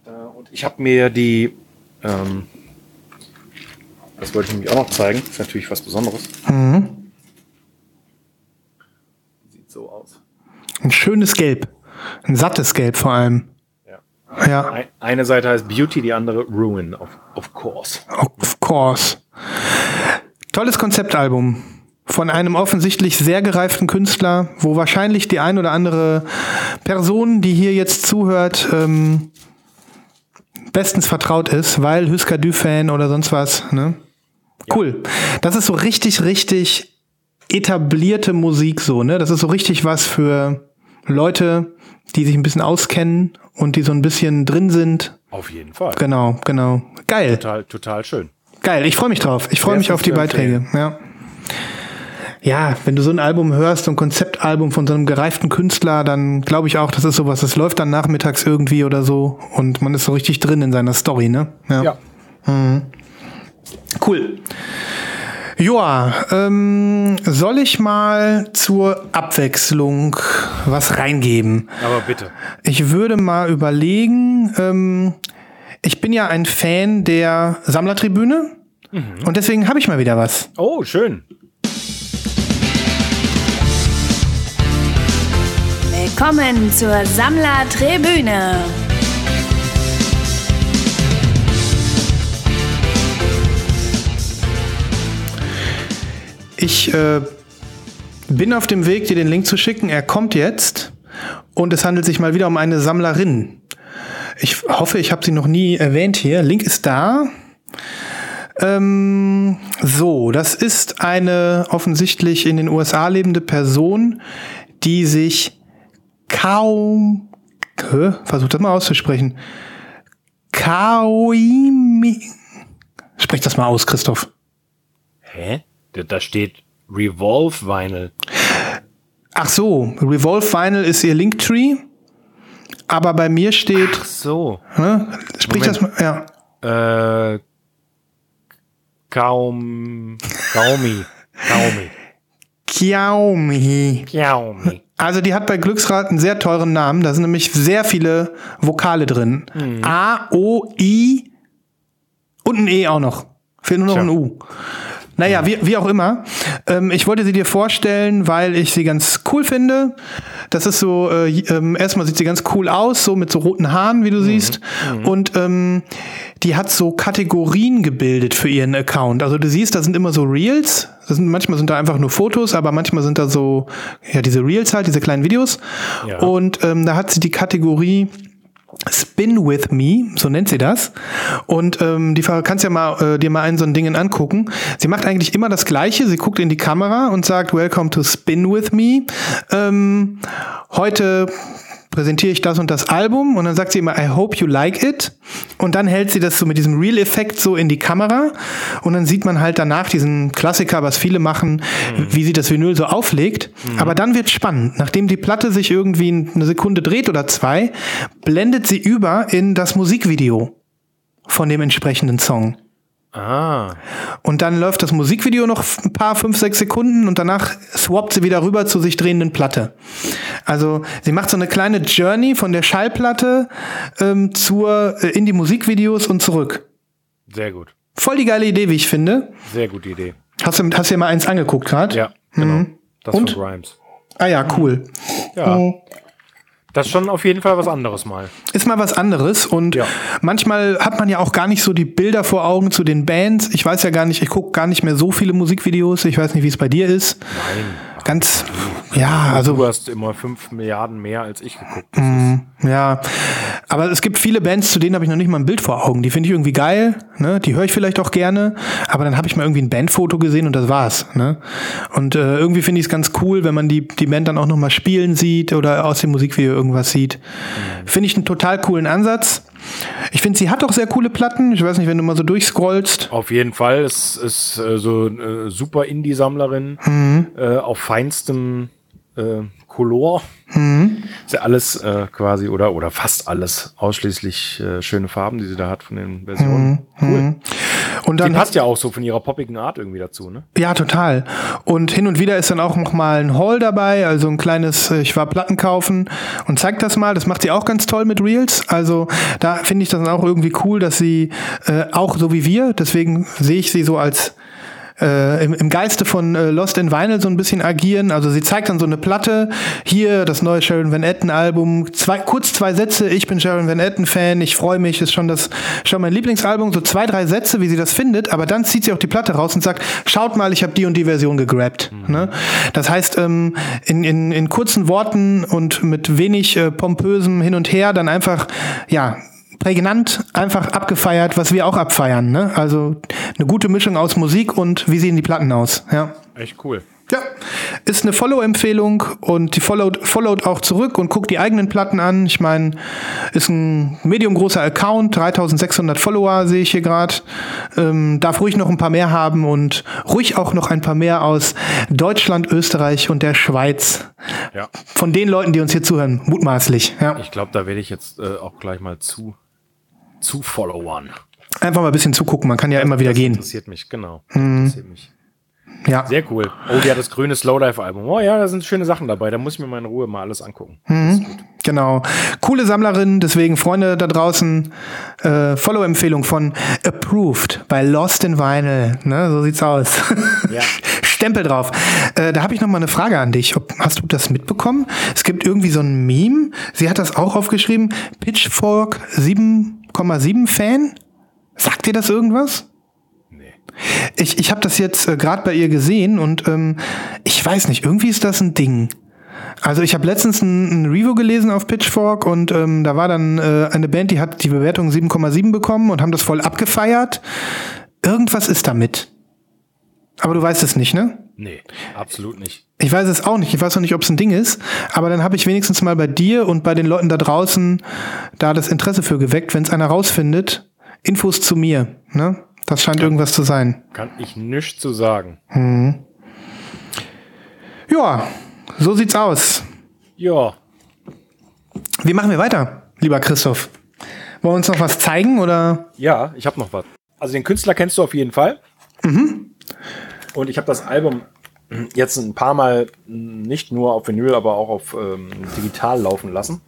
Speaker 2: Äh, und ich habe mir die, ähm, das wollte ich nämlich auch noch zeigen, ist natürlich was Besonderes. Sieht so aus.
Speaker 1: Ein schönes Gelb. Ein sattes Gelb vor allem.
Speaker 2: Ja.
Speaker 1: Ja,
Speaker 2: Ein- Eine Seite heißt Beauty, die andere Ruin, of, of course.
Speaker 1: of course. Tolles Konzeptalbum. Von einem offensichtlich sehr gereiften Künstler, wo wahrscheinlich die ein oder andere Person, die hier jetzt zuhört, ähm, bestens vertraut ist, weil Husker Du-Fan oder sonst was. Ne? Cool. Das ist so richtig, richtig etablierte Musik so, ne? Das ist so richtig was für Leute, die sich ein bisschen auskennen und die so ein bisschen drin sind.
Speaker 2: Auf jeden Fall.
Speaker 1: Genau, genau. Geil.
Speaker 2: Total, total schön.
Speaker 1: Geil, ich freue mich drauf. Ich freue mich auf die Beiträge. Ja. Ja, wenn du so ein Album hörst, so ein Konzeptalbum von so einem gereiften Künstler, dann glaube ich auch, das ist sowas, das läuft dann nachmittags irgendwie oder so und man ist so richtig drin in seiner Story, ne?
Speaker 2: Ja.
Speaker 1: Cool. Joa, ähm, soll ich mal zur Abwechslung was reingeben?
Speaker 2: Aber bitte.
Speaker 1: Ich würde mal überlegen, ähm, ich bin ja ein Fan der Sammlertribüne und deswegen habe ich mal wieder was.
Speaker 2: Oh, schön.
Speaker 4: Willkommen zur Sammlertribüne.
Speaker 1: Ich äh, bin auf dem Weg, dir den Link zu schicken. Er kommt jetzt und es handelt sich mal wieder um eine Sammlerin. Ich hoffe, ich habe sie noch nie erwähnt hier. Link ist da. Ähm, so, das ist eine offensichtlich in den USA lebende Person, die sich kaum. Versuch das mal auszusprechen. Kaoimi. Sprech das mal aus, Christoph.
Speaker 2: Hä? Da, steht Revolve Vinyl.
Speaker 1: Ach so, Revolve Vinyl ist ihr Linktree, aber bei mir steht,
Speaker 2: Ach so.
Speaker 1: ne, sprich das mal, ja,
Speaker 2: Äh, kaum. Kaumi. Kaumi.
Speaker 1: Xiaomi.
Speaker 2: Kaumi.
Speaker 1: Also die hat bei Glücksrad einen sehr teuren Namen, da sind nämlich sehr viele Vokale drin. A, O, I und ein E auch noch. Fehlt nur noch
Speaker 2: Tja.
Speaker 1: ein U. Naja, wie, wie auch immer. Ähm, ich wollte sie dir vorstellen, weil ich sie ganz cool finde. Das ist so, äh, ähm, erstmal sieht sie ganz cool aus, so mit so roten Haaren, wie du siehst. Und ähm, die hat so Kategorien gebildet für ihren Account. Also du siehst, da sind immer so Reels. Das sind, manchmal sind da einfach nur Fotos, aber manchmal sind da so, ja, diese Reels halt, diese kleinen Videos.
Speaker 2: Ja.
Speaker 1: Und ähm, da hat sie die Kategorie Spin with Me, so nennt sie das. Und ähm, die kannst ja mal äh, dir mal einen so ein Dingen angucken. Sie macht eigentlich immer das Gleiche. Sie guckt in die Kamera und sagt Welcome to Spin with Me. Ähm, heute präsentiere ich das und das Album und dann sagt sie immer I hope you like it und dann hält sie das so mit diesem Real-Effekt so in die Kamera und dann sieht man halt danach diesen Klassiker, was viele machen, wie sie das Vinyl so auflegt. Aber dann wird spannend. Nachdem die Platte sich irgendwie eine Sekunde dreht oder zwei, blendet sie über in das Musikvideo von dem entsprechenden Song.
Speaker 2: Ah.
Speaker 1: Und dann läuft das Musikvideo noch ein paar, fünf, sechs Sekunden und danach swappt sie wieder rüber zu sich drehenden Platte. Also sie macht so eine kleine Journey von der Schallplatte ähm, zur, äh, in die Musikvideos und zurück.
Speaker 2: Sehr gut.
Speaker 1: Voll die geile Idee, wie ich finde.
Speaker 2: Sehr gute Idee.
Speaker 1: Hast du, hast du dir mal eins angeguckt gerade?
Speaker 2: Ja, genau. Das
Speaker 1: Und?
Speaker 2: von Grimes.
Speaker 1: Ah ja, cool.
Speaker 2: Ja. Das ist schon auf jeden Fall was anderes mal.
Speaker 1: Ist mal was anderes und
Speaker 2: Ja.
Speaker 1: manchmal hat man ja auch gar nicht so die Bilder vor Augen zu den Bands. Ich weiß ja gar nicht, ich gucke gar nicht mehr so viele Musikvideos. Ich weiß nicht, wie es bei dir ist.
Speaker 2: Nein.
Speaker 1: Ganz, ja, also
Speaker 2: Du hast immer fünf Milliarden mehr als ich geguckt.
Speaker 1: Mhm. Ja, aber es gibt viele Bands, zu denen habe ich noch nicht mal ein Bild vor Augen. Die finde ich irgendwie geil, ne? Die höre ich vielleicht auch gerne, aber dann habe ich mal irgendwie ein Bandfoto gesehen und das war's, ne? Und äh, irgendwie finde ich es ganz cool, wenn man die die Band dann auch noch mal spielen sieht oder aus dem Musikvideo irgendwas sieht. Finde ich einen total coolen Ansatz. Ich finde, sie hat auch sehr coole Platten. Ich weiß nicht, wenn du mal so durchscrollst.
Speaker 2: Auf jeden Fall. Es ist äh, so äh, super Indie-Sammlerin
Speaker 1: Mhm.
Speaker 2: äh, auf feinstem äh, Color.
Speaker 1: Mhm.
Speaker 2: Ist ja alles äh, quasi oder oder fast alles ausschließlich äh, schöne Farben, die sie da hat von den Versionen. Cool.
Speaker 1: Und
Speaker 2: Die
Speaker 1: Mhm. dann
Speaker 2: passt ja auch so von ihrer poppigen Art irgendwie dazu, ne?
Speaker 1: Ja, total. Und hin und wieder ist dann auch noch mal ein Haul dabei, also ein kleines, äh, ich war Platten kaufen und zeigt das mal. Das macht sie auch ganz toll mit Reels. Also da finde ich das dann auch irgendwie cool, dass sie äh, auch so wie wir, deswegen sehe ich sie so als äh, im, im Geiste von äh, Lost in Vinyl so ein bisschen agieren. Also sie zeigt dann so eine Platte, hier das neue Sharon Van Etten Album, zwei, kurz zwei Sätze, ich bin Sharon Van Etten Fan, ich freue mich, ist schon das schon mein Lieblingsalbum, so zwei, drei Sätze, wie sie das findet, aber dann zieht sie auch die Platte raus und sagt, schaut mal, ich habe die und die Version gegrabt. Ne? Das heißt, ähm, in, in, in kurzen Worten und mit wenig äh, pompösem Hin und Her dann einfach, ja, prägnant einfach abgefeiert, was wir auch abfeiern. Ne? Also eine gute Mischung aus Musik und wie sehen die Platten aus. Ja.
Speaker 2: Echt cool.
Speaker 1: Ja, ist eine Follow-Empfehlung und die followt, followt auch zurück und guckt die eigenen Platten an. Ich meine, ist ein medium großer Account, 3600 Follower sehe ich hier gerade. Ähm, darf ruhig noch ein paar mehr haben und ruhig auch noch ein paar mehr aus Deutschland, Österreich und der Schweiz.
Speaker 2: Ja.
Speaker 1: Von den Leuten, die uns hier zuhören, mutmaßlich. Ja.
Speaker 2: Ich glaube, da werde ich jetzt äh, auch gleich mal zu zu followern.
Speaker 1: Einfach mal ein bisschen zugucken, man kann ja das, immer wieder
Speaker 2: das
Speaker 1: gehen.
Speaker 2: Interessiert mich, genau. Hm. Interessiert mich.
Speaker 1: Ja.
Speaker 2: Sehr cool. Oh, die hat das grüne Slowdive-Album. Oh ja, da sind schöne Sachen dabei. Da muss ich mir mal in Ruhe mal alles angucken. Mhm.
Speaker 1: Genau. Coole Sammlerin, deswegen Freunde da draußen. Äh, Follow-Empfehlung von Approved bei Lost in Vinyl. Ne, so sieht's aus.
Speaker 2: Ja.
Speaker 1: Stempel drauf. Äh, da habe ich noch mal eine Frage an dich. Ob, hast du das mitbekommen? Es gibt irgendwie so ein Meme. Sie hat das auch aufgeschrieben. Pitchfork 7 5,7-Fan? Sagt dir das irgendwas?
Speaker 2: Nee.
Speaker 1: Ich, ich habe das jetzt äh, gerade bei ihr gesehen und ähm, ich weiß nicht, irgendwie ist das ein Ding. Also ich habe letztens ein, ein, Review gelesen auf Pitchfork und ähm, da war dann äh, eine Band, die hat die Bewertung 7,7 bekommen und haben das voll abgefeiert. Irgendwas ist damit. Aber du weißt es nicht, ne?
Speaker 2: Nee, absolut nicht.
Speaker 1: Ich weiß es auch nicht. Ich weiß noch nicht, ob es ein Ding ist. Aber dann habe ich wenigstens mal bei dir und bei den Leuten da draußen da das Interesse für geweckt, wenn es einer rausfindet. Infos zu mir. Ne? Das scheint irgendwas zu sein.
Speaker 2: Kann ich nichts zu sagen.
Speaker 1: Ja, so sieht's aus.
Speaker 2: Ja,
Speaker 1: Wie machen wir weiter, lieber Christoph? Wollen wir uns noch was zeigen oder?
Speaker 2: ja, ich habe noch was. Also den Künstler kennst du auf jeden Fall. Und ich habe das Album jetzt ein paar Mal nicht nur auf Vinyl, aber auch auf ähm, digital laufen lassen.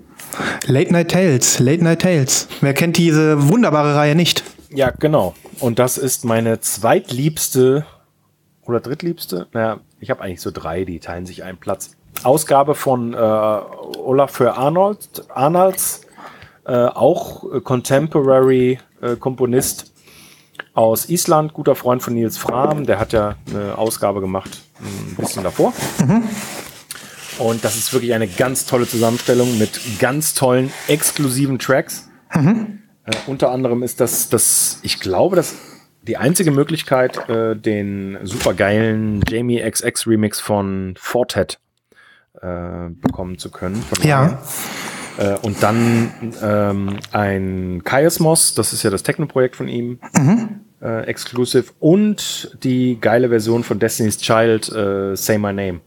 Speaker 1: Late Night Tales, Late Night Tales. Wer kennt diese wunderbare Reihe nicht?
Speaker 2: Ja, genau. Und das ist meine zweitliebste oder drittliebste. Naja, ich habe eigentlich so drei, die teilen sich einen Platz. Ausgabe von äh, Olaf für Arnold, Arnolds, äh, auch äh, Contemporary äh, Komponist aus Island, guter Freund von Nils Fram, der hat ja eine Ausgabe gemacht, ein bisschen davor. Und das ist wirklich eine ganz tolle Zusammenstellung mit ganz tollen, exklusiven Tracks. Äh, unter anderem ist das, das, ich glaube, das die einzige Möglichkeit, äh, den supergeilen Jamie XX Remix von Fortet äh, bekommen zu können.
Speaker 1: Ja.
Speaker 2: Äh, und dann ähm, ein Kaiosmos, das ist ja das Techno-Projekt von ihm, äh, exclusive. Und die geile Version von Destiny's Child, äh, Say My Name,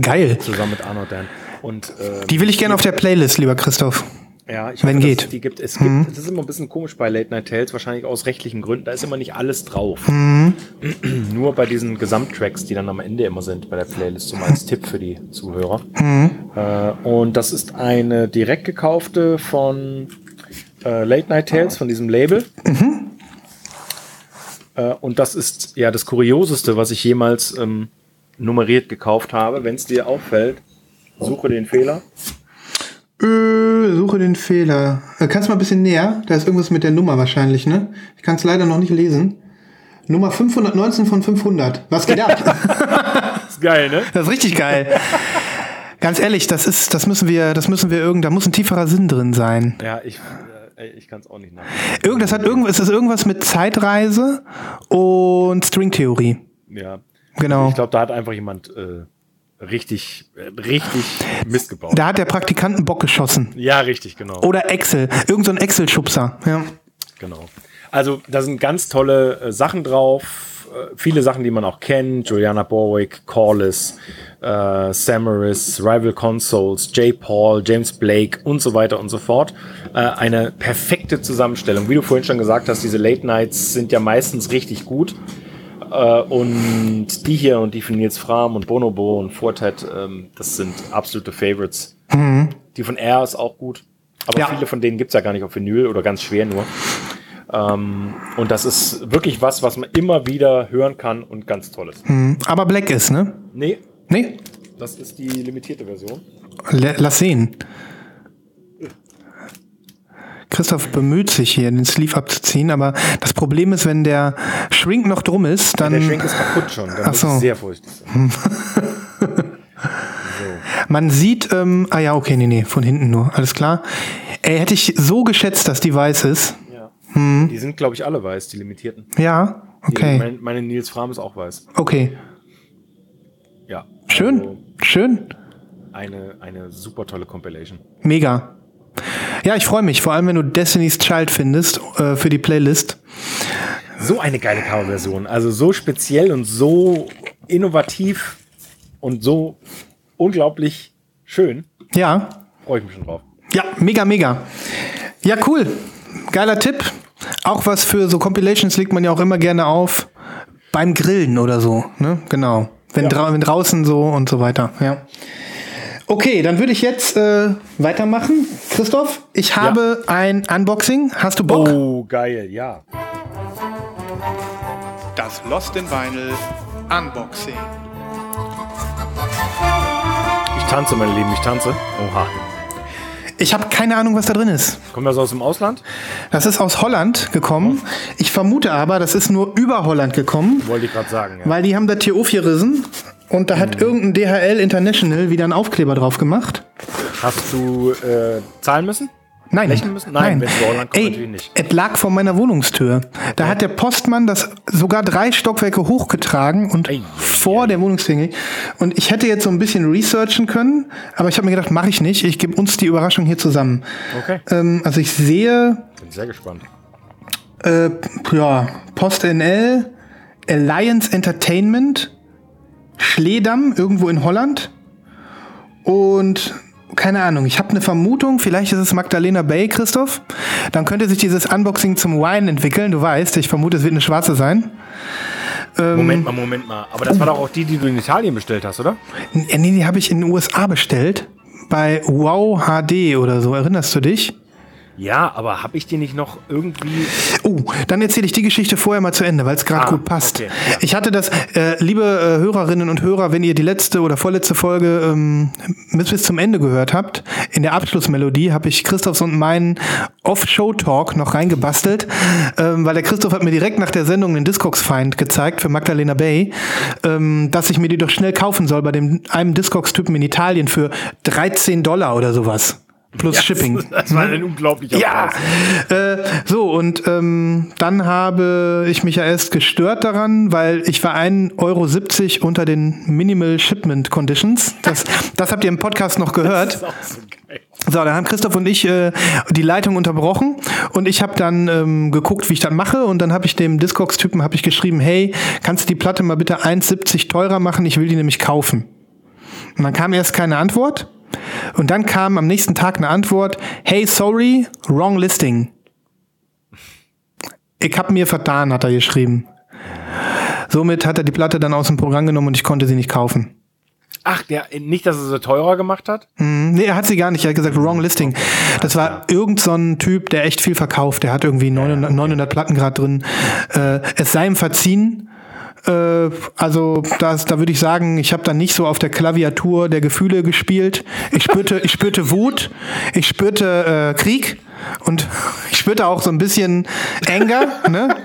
Speaker 1: Geil.
Speaker 2: zusammen mit Arno Dan. Und äh,
Speaker 1: Die will ich gerne auf der Playlist, lieber Christoph.
Speaker 2: ja, ich
Speaker 1: Wenn
Speaker 2: hoffe,
Speaker 1: geht.
Speaker 2: es Die gibt. Es gibt, das ist immer ein bisschen komisch bei Late Night Tales, wahrscheinlich aus rechtlichen Gründen. Da ist immer nicht alles drauf. Nur bei diesen Gesamttracks, die dann am Ende immer sind bei der Playlist, so mal als Tipp für die Zuhörer. Äh, und das ist eine direkt gekaufte von äh, Late Night Tales, von diesem Label. Äh, und das ist ja das Kurioseste, was ich jemals ähm, nummeriert gekauft habe. Wenn es dir auffällt, suche den Fehler.
Speaker 1: Äh, suche den Fehler. Äh, kannst du mal ein bisschen näher? Da ist irgendwas mit der Nummer wahrscheinlich, ne? Ich kann es leider noch nicht lesen. Nummer 519 von 500. Was geht ab?
Speaker 2: Ist geil, ne?
Speaker 1: das ist richtig geil. Ganz ehrlich, das ist, das müssen wir, das müssen wir irgend, da muss ein tieferer Sinn drin sein.
Speaker 2: Ja, ich, ich kann es auch nicht nach.
Speaker 1: Irgend, das hat irgendwas, es ist irgendwas mit Zeitreise und Stringtheorie.
Speaker 2: Ja.
Speaker 1: Genau.
Speaker 2: Ich glaube, da hat einfach jemand äh, richtig, äh, richtig Mist gebaut.
Speaker 1: Da hat der Praktikant einen Bock geschossen.
Speaker 2: ja, richtig, genau.
Speaker 1: Oder Excel. Irgend so ein Excel-Schubser. Ja.
Speaker 2: Genau. Also da sind ganz tolle äh, Sachen drauf. Äh, viele Sachen, die man auch kennt. Juliana Borwick, Corliss, äh, Samaris, Rival Consoles, J. Paul, James Blake und so weiter und so fort. Äh, eine perfekte Zusammenstellung. Wie du vorhin schon gesagt hast, diese Late Nights sind ja meistens richtig gut. Äh, und die hier und die von Nils Fram und Bonobo und Fortet, ähm, das sind absolute Favorites. Die von R ist auch gut. Aber
Speaker 1: Ja.
Speaker 2: viele von denen gibt's ja gar nicht auf Vinyl oder ganz schwer nur. Ähm, und das ist wirklich was, was man immer wieder hören kann und ganz toll ist.
Speaker 1: Hm, Aber Black ist, ne?
Speaker 2: Nee,
Speaker 1: Nee?
Speaker 2: das ist die limitierte Version.
Speaker 1: L lass sehen. Christoph bemüht sich hier, den Sleeve abzuziehen, aber das Problem ist, wenn der Shrink noch drum ist, dann.
Speaker 2: Der Schenk ist kaputt schon. Da
Speaker 1: Ach
Speaker 2: muss
Speaker 1: so.
Speaker 2: ich sehr vorsichtig sein.
Speaker 1: Man sieht, ähm, ah ja, okay, nee, nee, von hinten nur, alles klar. Ey, hätte ich so geschätzt, dass die weiß ist.
Speaker 2: Ja. Die sind, glaube ich, alle weiß, die limitierten.
Speaker 1: Ja,
Speaker 2: Die,
Speaker 1: okay,
Speaker 2: mein, meine Nils Fram ist auch weiß.
Speaker 1: okay.
Speaker 2: Ja.
Speaker 1: Schön,
Speaker 2: Also
Speaker 1: schön,
Speaker 2: eine, eine super tolle Compilation.
Speaker 1: mega. Ja, ich freue mich, vor allem wenn du Destiny's Child findest äh, für die Playlist.
Speaker 2: So eine geile Coverversion. Also so speziell und so innovativ und so unglaublich schön.
Speaker 1: Ja,
Speaker 2: Freue ich mich schon drauf.
Speaker 1: Ja, mega, mega. Ja, cool. Geiler Tipp. Auch was für so Compilations legt man ja auch immer gerne auf. Beim Grillen oder so, ne? Genau. Wenn, drau wenn draußen so und so weiter, ja. Okay, dann würde ich jetzt äh, weitermachen. Christoph, ich habe ein Unboxing. Hast du Bock?
Speaker 2: Oh, geil, ja.
Speaker 3: Das Lost in Vinyl Unboxing.
Speaker 2: Ich tanze, meine Lieben, ich tanze. Oha.
Speaker 1: Ich habe keine Ahnung, was da drin ist.
Speaker 2: Kommt das aus dem Ausland?
Speaker 1: Das ist aus Holland gekommen. Ich vermute aber, das ist nur über Holland gekommen.
Speaker 2: Wollte ich gerade sagen, ja.
Speaker 1: Weil die haben das hier aufgerissen und da hat irgendein DHL International wieder einen Aufkleber drauf gemacht.
Speaker 2: Hast du äh, zahlen müssen?
Speaker 1: Nein,
Speaker 2: Rechnen müssen? Nein, Holland kommt, natürlich nicht.
Speaker 1: Es lag vor meiner Wohnungstür. Da hat der Postmann das sogar drei Stockwerke hochgetragen und
Speaker 2: Ei,
Speaker 1: vor der Wohnungstür. Und ich hätte jetzt so ein bisschen researchen können, aber ich habe mir gedacht, mache ich nicht. Ich gebe uns die Überraschung hier zusammen.
Speaker 2: Okay.
Speaker 1: Ähm, also ich sehe
Speaker 2: Bin sehr gespannt.
Speaker 1: äh, ja, Post NL, Alliance Entertainment, Schledamm, irgendwo in Holland. Und keine Ahnung, ich habe eine Vermutung, vielleicht ist es Magdalena Bay, Christoph. Dann könnte sich dieses Unboxing zum Wine entwickeln. Du weißt, ich vermute, es wird eine schwarze sein. Ähm,
Speaker 2: Moment mal, Moment mal. Aber das war doch auch die, die du in Italien bestellt hast, oder?
Speaker 1: Nee, nee, die habe ich in den USA bestellt. Bei Wow HD oder so. Erinnerst du dich?
Speaker 2: Ja, aber habe ich die nicht noch irgendwie.
Speaker 1: Oh, dann erzähle ich die Geschichte vorher mal zu Ende, weil es gerade
Speaker 2: Ah,
Speaker 1: gut passt.
Speaker 2: okay, ja.
Speaker 1: Ich hatte das, äh, liebe äh, Hörerinnen und Hörer, wenn ihr die letzte oder vorletzte Folge ähm, bis, bis zum Ende gehört habt, in der Abschlussmelodie habe ich Christophs und meinen Off-Show-Talk noch reingebastelt, ähm, weil der Christoph hat mir direkt nach der Sendung den Discogs-Feind gezeigt für Magdalena Bay, ähm, dass ich mir die doch schnell kaufen soll bei dem einem Discogs-Typen in Italien für 13 Dollar oder sowas. Plus Shipping.
Speaker 2: Das war ein unglaublicher
Speaker 1: Ja,
Speaker 2: Preis.
Speaker 1: äh, so und ähm, dann habe ich mich ja erst gestört daran, weil ich war 1,70 Euro unter den Minimal Shipment Conditions. Das, das habt ihr im Podcast noch gehört.
Speaker 2: Das ist auch so geil.
Speaker 1: So, da haben Christoph und ich äh, die Leitung unterbrochen und ich habe dann ähm, geguckt, wie ich das mache und dann habe ich dem Discogs-Typen habe ich geschrieben, hey, kannst du die Platte mal bitte 1,70 teurer machen? Ich will die nämlich kaufen. Und dann kam erst keine Antwort und dann kam am nächsten Tag eine Antwort, hey, sorry, wrong listing. Ich hab mir vertan, hat er geschrieben. Somit hat er die Platte dann aus dem Programm genommen und ich konnte sie nicht kaufen.
Speaker 2: Ach, der, nicht, dass er sie teurer gemacht hat?
Speaker 1: Nee, er hat sie gar nicht. Er hat gesagt, wrong listing. Das war irgend so ein Typ, der echt viel verkauft. Der hat irgendwie 900, 900 Platten gerade drin. Äh, es sei ihm verziehen. Äh, also das, da würde ich sagen, ich habe da nicht so auf der Klaviatur der Gefühle gespielt. Ich spürte, ich spürte Wut, ich spürte äh, Krieg und ich spürte auch so ein bisschen Anger. ne?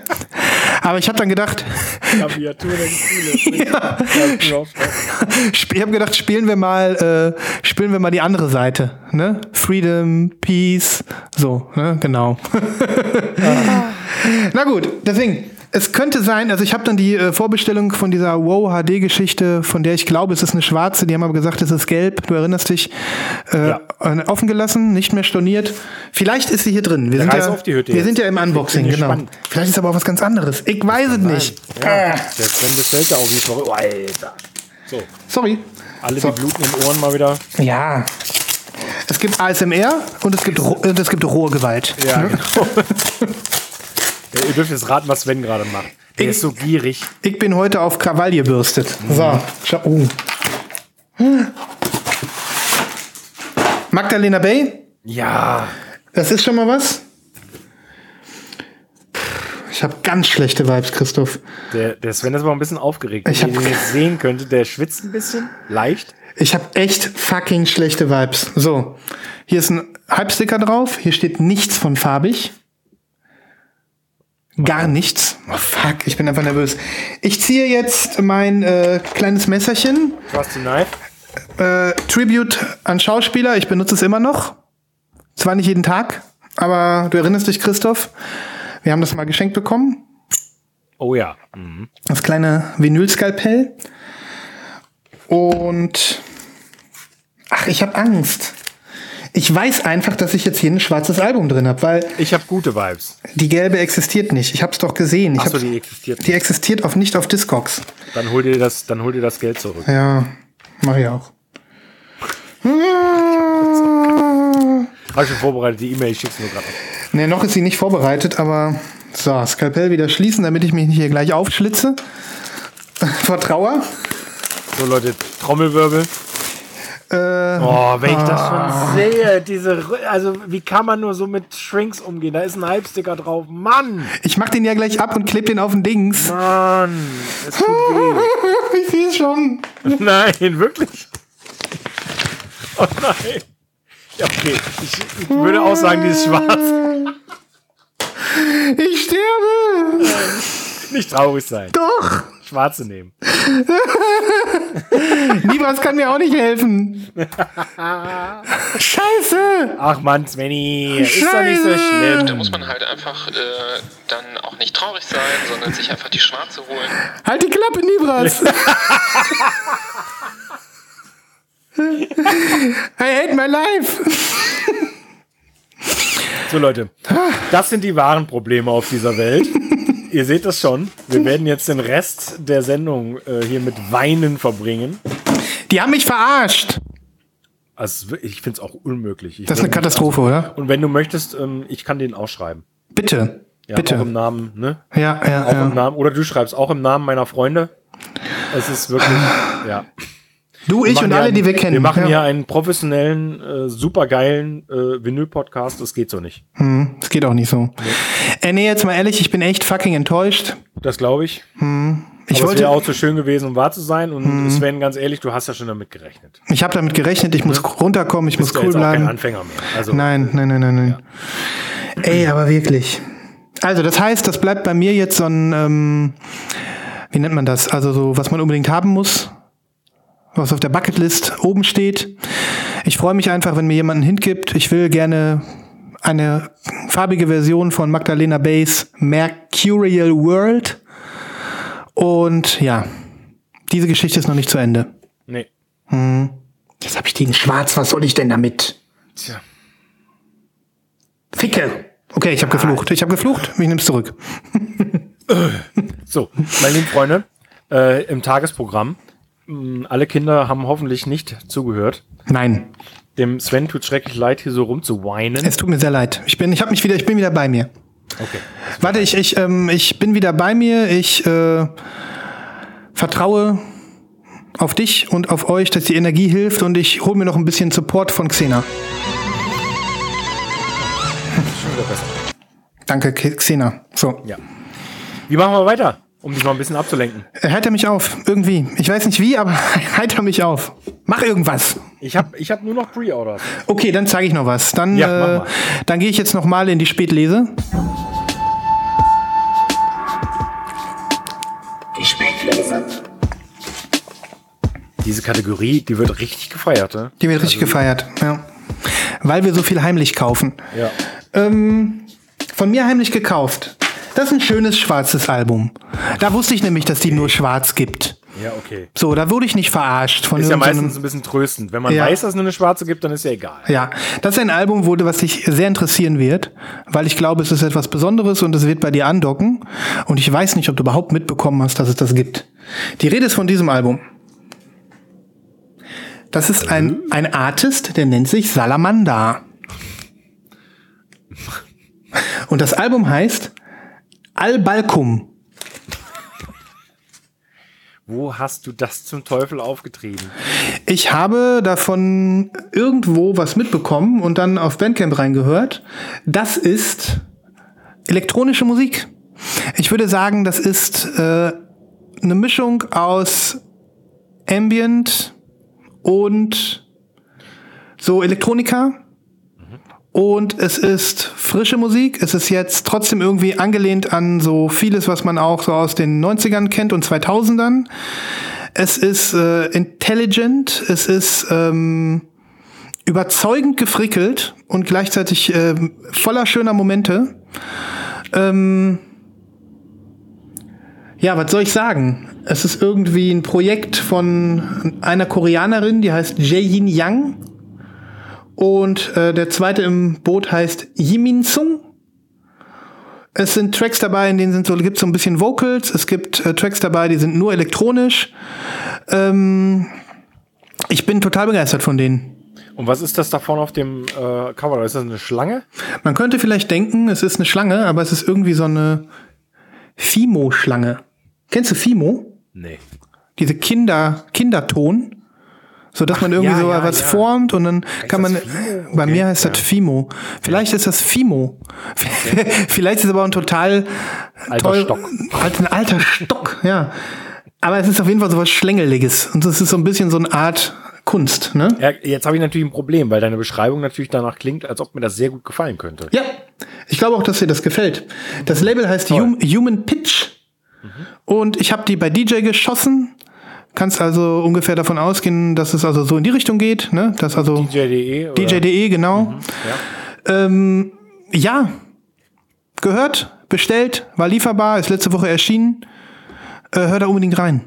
Speaker 1: Aber ich habe dann gedacht,
Speaker 2: Klaviatur der Gefühle.
Speaker 1: ja,
Speaker 2: Ja.
Speaker 1: ich habe gedacht, spielen wir mal, äh, spielen wir mal die andere Seite, ne? Freedom, Peace, so, ne? Genau. Na gut, deswegen. Es könnte sein, also ich habe dann die äh, Vorbestellung von dieser Wow HD-Geschichte, von der ich glaube, es ist eine schwarze, die haben aber gesagt, es ist gelb, du erinnerst dich, äh,
Speaker 2: Ja.
Speaker 1: offen gelassen, nicht mehr storniert. Vielleicht ist sie hier drin. Wir, sind ja,
Speaker 2: auf die Hütte
Speaker 1: wir
Speaker 2: jetzt.
Speaker 1: sind ja im Unboxing, genau.
Speaker 2: gespannt.
Speaker 1: Vielleicht ist aber auch was ganz anderes. Ich weiß es nicht.
Speaker 2: Ja, der Sven bestellt ja auch wie verrückt. Oh, Alter. So,
Speaker 1: Sorry.
Speaker 2: alle
Speaker 1: So.
Speaker 2: die Bluten in den Ohren mal wieder.
Speaker 1: Ja. Es gibt ASMR und es gibt, und es gibt rohe Gewalt.
Speaker 2: Ja,
Speaker 1: Ne?
Speaker 2: genau. ja, ihr dürft jetzt raten, was Sven gerade macht. Der
Speaker 1: Ich-
Speaker 2: ist so gierig.
Speaker 1: Ich bin heute auf Krawall gebürstet.
Speaker 2: Mhm.
Speaker 1: So, schau. Oh. Magdalena Bay,
Speaker 2: Ja.
Speaker 1: das ist schon mal was. Ich habe ganz schlechte Vibes, Christoph.
Speaker 2: Der, der Sven ist aber ein bisschen aufgeregt.
Speaker 1: Ich
Speaker 2: Wenn ihr jetzt sehen könntet, der schwitzt ein bisschen. Leicht.
Speaker 1: Ich habe echt fucking schlechte Vibes. So, hier ist ein Halbsticker drauf. Hier steht nichts von farbig. Gar nichts. Oh, fuck, ich bin einfach nervös. Ich ziehe jetzt mein äh, kleines Messerchen.
Speaker 2: Trusty Knife.
Speaker 1: Äh, Tribute an Schauspieler. Ich benutze es immer noch. Zwar nicht jeden Tag, aber du erinnerst dich, Christoph. Wir haben das mal geschenkt bekommen.
Speaker 2: Oh ja.
Speaker 1: Das kleine Vinylskalpell. Und ach, ich habe Angst. Ich weiß einfach, dass ich jetzt hier ein schwarzes Album drin habe, weil
Speaker 2: Ich habe gute Vibes.
Speaker 1: die gelbe existiert nicht. Ich habe es doch gesehen. Ich
Speaker 2: Achso,
Speaker 1: hab's-
Speaker 2: die existiert
Speaker 1: die
Speaker 2: nicht.
Speaker 1: existiert auf, nicht auf Discogs.
Speaker 2: Dann hol dir das, dann hol dir das Geld zurück.
Speaker 1: Ja, mache ich auch.
Speaker 2: Hab ich schon vorbereitet, die E-Mail, ich schick's nur gerade.
Speaker 1: Ne, noch ist sie nicht vorbereitet, aber so, Skalpell wieder schließen, damit ich mich nicht hier gleich aufschlitze. Vor Trauer.
Speaker 2: So Leute, Trommelwirbel.
Speaker 1: Äh,
Speaker 2: Oh, wenn ich das schon sehe, diese, also wie kann man nur so mit Shrinks umgehen? Da ist ein Halbsticker drauf. Mann,
Speaker 1: ich mach den ja gleich ab und kleb den auf den Dings.
Speaker 2: Mann, es tut weh.
Speaker 1: Ich sehe schon.
Speaker 2: Nein, wirklich. Oh nein. Ja, okay. Ich, ich würde auch sagen, die ist schwarz.
Speaker 1: Ich sterbe.
Speaker 2: Nicht traurig sein.
Speaker 1: Doch.
Speaker 2: Schwarze nehmen.
Speaker 1: Nibras kann mir auch nicht helfen. Scheiße.
Speaker 2: Ach Mann, Svenny, ist doch nicht so
Speaker 1: Scheiße.
Speaker 2: schlimm.
Speaker 5: Da muss man halt einfach äh, dann auch nicht traurig sein, sondern sich einfach die Schwarze holen.
Speaker 1: Halt die Klappe, Nibras. I hate my life.
Speaker 2: So Leute, das sind die wahren Probleme auf dieser Welt. Ihr seht das schon. Wir werden jetzt den Rest der Sendung äh, hier mit Weinen verbringen.
Speaker 1: Die haben mich verarscht.
Speaker 2: Also ich finde es auch unmöglich. Ich
Speaker 1: Das ist eine Katastrophe, oder?
Speaker 2: Und wenn du möchtest, ähm, ich kann den ausschreiben.
Speaker 1: Bitte.
Speaker 2: Ja, Auch im
Speaker 1: Bitte.
Speaker 2: Namen, ne?
Speaker 1: Ja, ja,
Speaker 2: Auch im
Speaker 1: ja.
Speaker 2: Namen. Oder du schreibst auch im Namen meiner Freunde. Es ist wirklich, ja.
Speaker 1: Du, ich und alle,
Speaker 2: einen-
Speaker 1: die wir kennen.
Speaker 2: Wir machen
Speaker 1: Ja.
Speaker 2: hier einen professionellen, äh, supergeilen äh, Vinyl-Podcast. Das geht so nicht.
Speaker 1: Hm, das geht auch nicht so. Äh, nee, jetzt mal ehrlich, ich bin echt fucking enttäuscht.
Speaker 2: Das glaube ich.
Speaker 1: Ich
Speaker 2: Aber es
Speaker 1: wollte,
Speaker 2: wäre auch zu schön gewesen, um wahr zu sein. Und Sven, ganz ehrlich, du hast ja schon damit gerechnet.
Speaker 1: ich habe damit gerechnet, ich muss runterkommen, ich muss
Speaker 2: Bist ja
Speaker 1: cool
Speaker 2: jetzt auch kein
Speaker 1: bleiben.
Speaker 2: Anfänger mehr. Also,
Speaker 1: Nein, nein, nein, nein, nein. Ey, aber wirklich. Also, das heißt, das bleibt bei mir jetzt so ein, ähm, wie nennt man das? Also so, was man unbedingt haben muss, was auf der Bucketlist oben steht. Ich freue mich einfach, wenn mir jemand einen Hint gibt. Ich will gerne eine farbige Version von Magdalena Bays Mercurial World. Und ja, diese Geschichte ist noch nicht zu Ende.
Speaker 2: nee.
Speaker 1: Jetzt habe ich die in schwarz, was soll ich denn damit?
Speaker 2: Tja.
Speaker 1: Ficke. Okay, ich habe geflucht. Ich habe geflucht. Ich nehme es zurück.
Speaker 2: So, meine lieben Freunde, äh, im Tagesprogramm. Mh, Alle Kinder haben hoffentlich nicht zugehört.
Speaker 1: Nein,
Speaker 2: Dem Sven tut schrecklich leid, hier so rumzuweinen.
Speaker 1: es tut mir sehr leid. Ich bin, ich habe mich wieder, ich bin wieder bei mir.
Speaker 2: Okay.
Speaker 1: Warte, ich, ich, ähm, ich bin wieder bei mir. Ich äh, vertraue auf dich und auf euch, dass die Energie hilft und ich hole mir noch ein bisschen Support von Xena. Danke, Xena. So.
Speaker 2: Ja. Wie machen wir weiter, um dich mal ein bisschen abzulenken?
Speaker 1: Äh, Heiter mich auf, irgendwie. Ich weiß nicht wie, aber heiter mich auf. Mach irgendwas.
Speaker 2: Ich habe ich hab nur noch Pre-Orders.
Speaker 1: Okay, dann zeige ich noch was. Dann,
Speaker 2: Ja,
Speaker 1: äh, dann gehe ich jetzt noch mal in die Spätlese.
Speaker 2: Diese Kategorie, die wird richtig gefeiert, ne?
Speaker 1: Die wird richtig gefeiert, ja. Weil wir so viel heimlich kaufen.
Speaker 2: Ja.
Speaker 1: Ähm, von mir heimlich gekauft. Das ist ein schönes schwarzes Album. Da wusste ich nämlich, dass die nur schwarz gibt.
Speaker 2: Ja, okay.
Speaker 1: So, da wurde ich nicht verarscht von
Speaker 2: Ist ja meistens ein bisschen tröstend. Wenn man
Speaker 1: Ja.
Speaker 2: weiß, dass es nur eine schwarze gibt, dann ist ja egal.
Speaker 1: Ja, das ist ein Album, wo, was dich sehr interessieren wird, weil ich glaube, es ist etwas Besonderes und es wird bei dir andocken. Und ich weiß nicht, ob du überhaupt mitbekommen hast, dass es das gibt. Die Rede ist von diesem Album. Das ist ein, ein Artist, der nennt sich Salamander. Und das Album heißt Al-Balkum.
Speaker 2: Wo hast du das zum Teufel aufgetrieben?
Speaker 1: Ich habe davon irgendwo was mitbekommen und dann auf Bandcamp reingehört. Das ist elektronische Musik. Ich würde sagen, das ist äh, eine Mischung aus Ambient und so Elektronika. Und es ist frische Musik. Es ist jetzt trotzdem irgendwie angelehnt an so vieles, was man auch so aus den 90ern kennt und 2000ern. Es ist äh, intelligent, es ist ähm, überzeugend gefrickelt und gleichzeitig ähm, voller schöner Momente. Ähm, ja, was soll ich sagen? Es ist irgendwie ein Projekt von einer Koreanerin, die heißt Jae-Yin Yang. Und äh, der zweite im Boot heißt Yimin Sung. Es sind Tracks dabei, in denen sind so, gibt so ein bisschen Vocals. Es gibt äh, Tracks dabei, die sind nur elektronisch. Ähm, ich bin total begeistert von denen.
Speaker 2: Und was ist das da vorne auf dem äh, Cover? Ist das eine Schlange?
Speaker 1: Man könnte vielleicht denken, es ist eine Schlange, aber es ist irgendwie so eine Fimo-Schlange. Kennst du Fimo?
Speaker 2: Nee.
Speaker 1: Diese Kinder, Kinderton. So dass man irgendwie
Speaker 2: ja,
Speaker 1: so
Speaker 2: ja,
Speaker 1: was
Speaker 2: ja.
Speaker 1: formt und dann kann man.
Speaker 2: Fimo?
Speaker 1: Bei
Speaker 2: Okay,
Speaker 1: mir heißt das Fimo. Vielleicht ist das Fimo. Vielleicht ist es aber ein total
Speaker 2: Alter
Speaker 1: teuer-
Speaker 2: Stock.
Speaker 1: Alt, ein alter Stock, ja. Aber es ist auf jeden Fall so was Schlängeliges. Und es ist so ein bisschen so eine Art Kunst, ne?
Speaker 2: Ja, jetzt habe ich natürlich ein Problem, weil deine Beschreibung natürlich danach klingt, als ob mir das sehr gut gefallen könnte.
Speaker 1: Ja, ich glaube auch, dass dir das gefällt. Das Label heißt hum Human Pitch und ich habe die bei DJ geschossen. Kannst also ungefähr davon ausgehen, dass es also so in die Richtung geht, ne? Das also
Speaker 2: DJ.de? oder-
Speaker 1: DJ.de genau.
Speaker 2: Ja.
Speaker 1: Ähm, ja, gehört, bestellt, war lieferbar, ist letzte Woche erschienen. Äh, hör da unbedingt rein.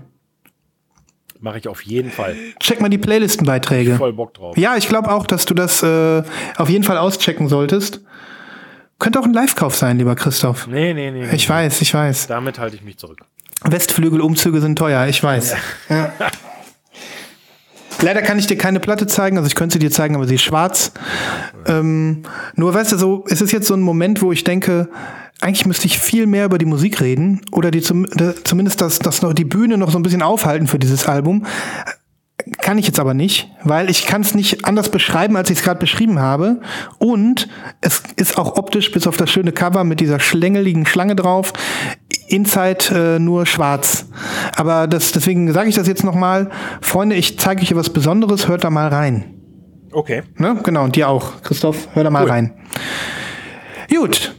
Speaker 2: Mache ich auf jeden Fall.
Speaker 1: Check mal die Playlistenbeiträge.
Speaker 2: Voll Bock drauf.
Speaker 1: Ja, ich glaube auch, dass du das äh, auf jeden Fall auschecken solltest. Könnte auch ein Live-Kauf sein, lieber Christoph.
Speaker 2: Nee, nee, nee.
Speaker 1: Ich weiß, ich weiß.
Speaker 2: Damit halte ich mich zurück.
Speaker 1: Westflügelumzüge sind teuer, ich weiß. Ja. Leider kann ich dir keine Platte zeigen, also ich könnte sie dir zeigen, aber sie ist schwarz. Ähm, nur weißt du, so, es ist jetzt so ein Moment, wo ich denke, eigentlich müsste ich viel mehr über die Musik reden oder die zum, zumindest das, das noch die Bühne noch so ein bisschen aufhalten für dieses Album. kann ich jetzt aber nicht, weil ich kann es nicht anders beschreiben, als ich es gerade beschrieben habe. Und es ist auch optisch, bis auf das schöne Cover mit dieser schlängeligen Schlange drauf, Inside äh, nur schwarz. Aber das, deswegen sage ich das jetzt nochmal. Freunde, ich zeige euch hier was Besonderes, hört da mal rein.
Speaker 2: Okay.
Speaker 1: Ne? Genau, und dir auch. Christoph, hör da mal
Speaker 2: Cool.
Speaker 1: rein. Gut.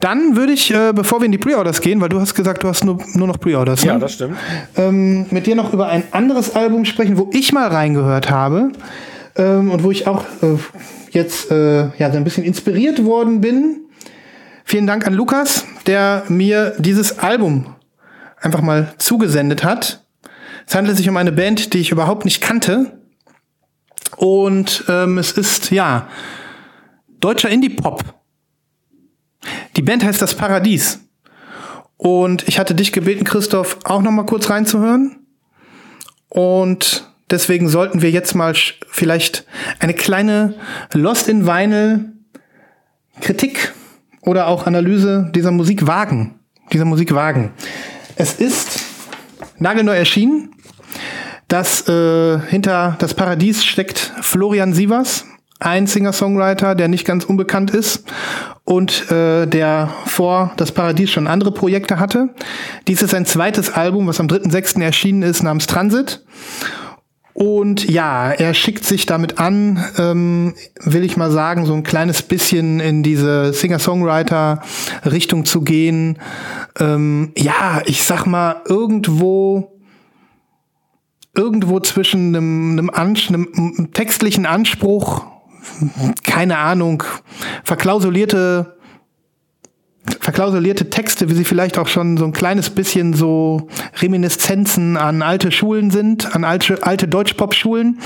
Speaker 1: Dann würde ich, äh, bevor wir in die Pre-Orders gehen, weil du hast gesagt, du hast nur, nur noch Pre-Orders,
Speaker 2: Ja,
Speaker 1: ne?
Speaker 2: das stimmt.
Speaker 1: ähm, mit dir noch über ein anderes Album sprechen, wo ich mal reingehört habe ähm, und wo ich auch äh, jetzt äh, ja so ein bisschen inspiriert worden bin. Vielen Dank an Lukas, der mir dieses Album einfach mal zugesendet hat. Es handelt sich um eine Band, die ich überhaupt nicht kannte. Und ähm, es ist, ja, deutscher Indie-Pop. Die Band heißt Das Paradies. Und ich hatte dich gebeten, Christoph, auch noch mal kurz reinzuhören. Und deswegen sollten wir jetzt mal vielleicht eine kleine Lost in Vinyl Kritik oder auch Analyse dieser Musik wagen. Dieser Musik wagen. Es ist nagelneu erschienen. Das äh, hinter das Paradies steckt Florian Sievers, ein Singer-Songwriter, der nicht ganz unbekannt ist und äh, der vor das Paradies schon andere Projekte hatte. Dies ist sein zweites Album, was am 3.6. erschienen ist, namens Transit. Und ja, er schickt sich damit an, ähm, will ich mal sagen, so ein kleines bisschen in diese Singer-Songwriter-Richtung zu gehen. Ähm, ja, ich sag mal, irgendwo, irgendwo zwischen einem, einem, Ans einem, einem textlichen Anspruch, keine Ahnung, verklausulierte verklausulierte Texte, wie sie vielleicht auch schon so ein kleines bisschen so Reminiszenzen an alte Schulen sind, an alte, alte Deutschpop-Schulen.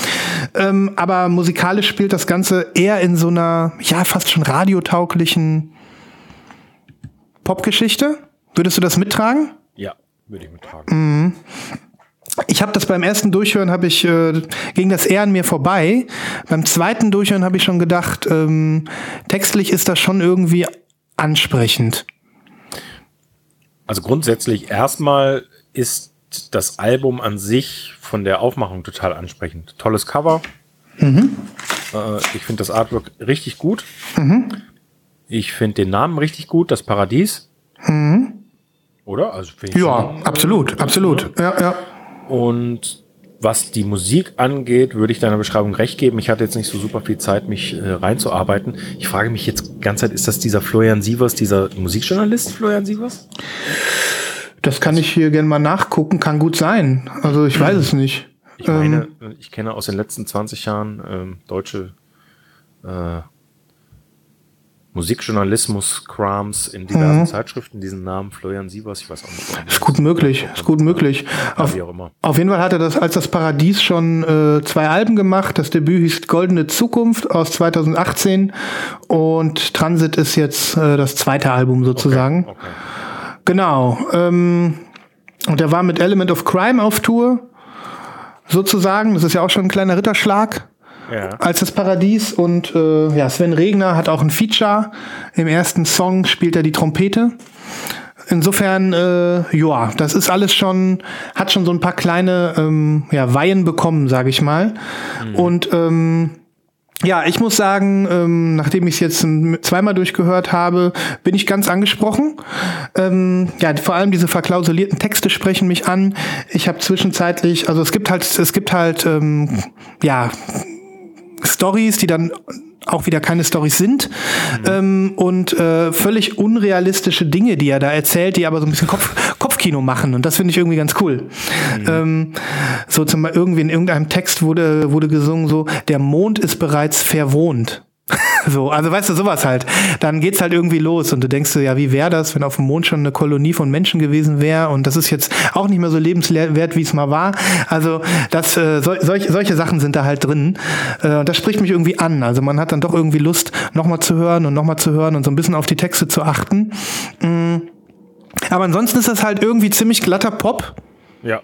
Speaker 1: Ähm, aber musikalisch spielt das Ganze eher in so einer, ja, fast schon radiotauglichen Popgeschichte. Würdest du das mittragen?
Speaker 2: Ja, würde ich mittragen.
Speaker 1: Ich habe das beim ersten Durchhören habe ich äh, ging das eher an mir vorbei. Beim zweiten Durchhören habe ich schon gedacht, ähm, textlich ist das schon irgendwie ansprechend.
Speaker 2: Also grundsätzlich erstmal ist das Album an sich von der Aufmachung total ansprechend. Tolles Cover. Äh, ich finde das Artwork richtig gut. Ich finde den Namen richtig gut, das Paradies. Oder? Also
Speaker 1: Ja,
Speaker 2: schon, äh,
Speaker 1: absolut, absolut. Ja, ja.
Speaker 2: Und was die Musik angeht, würde ich deiner Beschreibung recht geben. Ich hatte jetzt nicht so super viel Zeit, mich äh, reinzuarbeiten. Ich frage mich jetzt die ganze Zeit, ist das dieser Florian Sievers, dieser Musikjournalist Florian Sievers?
Speaker 1: Das kann ich hier gerne mal nachgucken, kann gut sein. Also ich weiß es nicht.
Speaker 2: Ich meine, ich kenne aus den letzten 20 Jahren ähm, deutsche äh, Musikjournalismus-Krams in diversen Zeitschriften diesen Namen Florian Sievers. Ich weiß auch nicht.
Speaker 1: Ist gut möglich, ist gut möglich. Auf,
Speaker 2: wie auch immer.
Speaker 1: auf jeden Fall hat er das als das Paradies schon äh, zwei Alben gemacht. Das Debüt hieß Goldene Zukunft aus 2018 und Transit ist jetzt äh, das zweite Album sozusagen.
Speaker 2: Okay.
Speaker 1: Genau. Ähm, und er war mit Element of Crime auf Tour, sozusagen. Das ist ja auch schon ein kleiner Ritterschlag
Speaker 2: Ja.
Speaker 1: als das Paradies. Und äh, ja, Sven Regner hat auch ein Feature. Im ersten Song spielt er die Trompete. Insofern, äh, ja, das ist alles schon, hat schon so ein paar kleine ähm, ja, Weihen bekommen, sage ich mal. Und ähm, ja, ich muss sagen, ähm, nachdem ich es jetzt zweimal durchgehört habe, bin ich ganz angesprochen. Ähm, ja, vor allem diese verklausulierten Texte sprechen mich an. Ich habe zwischenzeitlich, also es gibt halt, es gibt halt, ähm, ja, Stories, die dann auch wieder keine Stories sind ähm, und äh, völlig unrealistische Dinge, die er da erzählt, die aber so ein bisschen Kopf, Kopfkino machen und das finde ich irgendwie ganz cool. Ähm, so zum Beispiel irgendwie in irgendeinem Text wurde wurde gesungen so der Mond ist bereits verwohnt. So, also weißt du, sowas halt. Dann geht's halt irgendwie los und du denkst dir, ja, wie wäre das, wenn auf dem Mond schon eine Kolonie von Menschen gewesen wäre und das ist jetzt auch nicht mehr so lebenswert, wie es mal war. Also das, äh, sol solche, solche Sachen sind da halt drin äh, das spricht mich irgendwie an. Also man hat dann doch irgendwie Lust, nochmal zu hören und nochmal zu hören und so ein bisschen auf die Texte zu achten. Mm. Aber ansonsten ist das halt irgendwie ziemlich glatter Pop.
Speaker 2: Ja.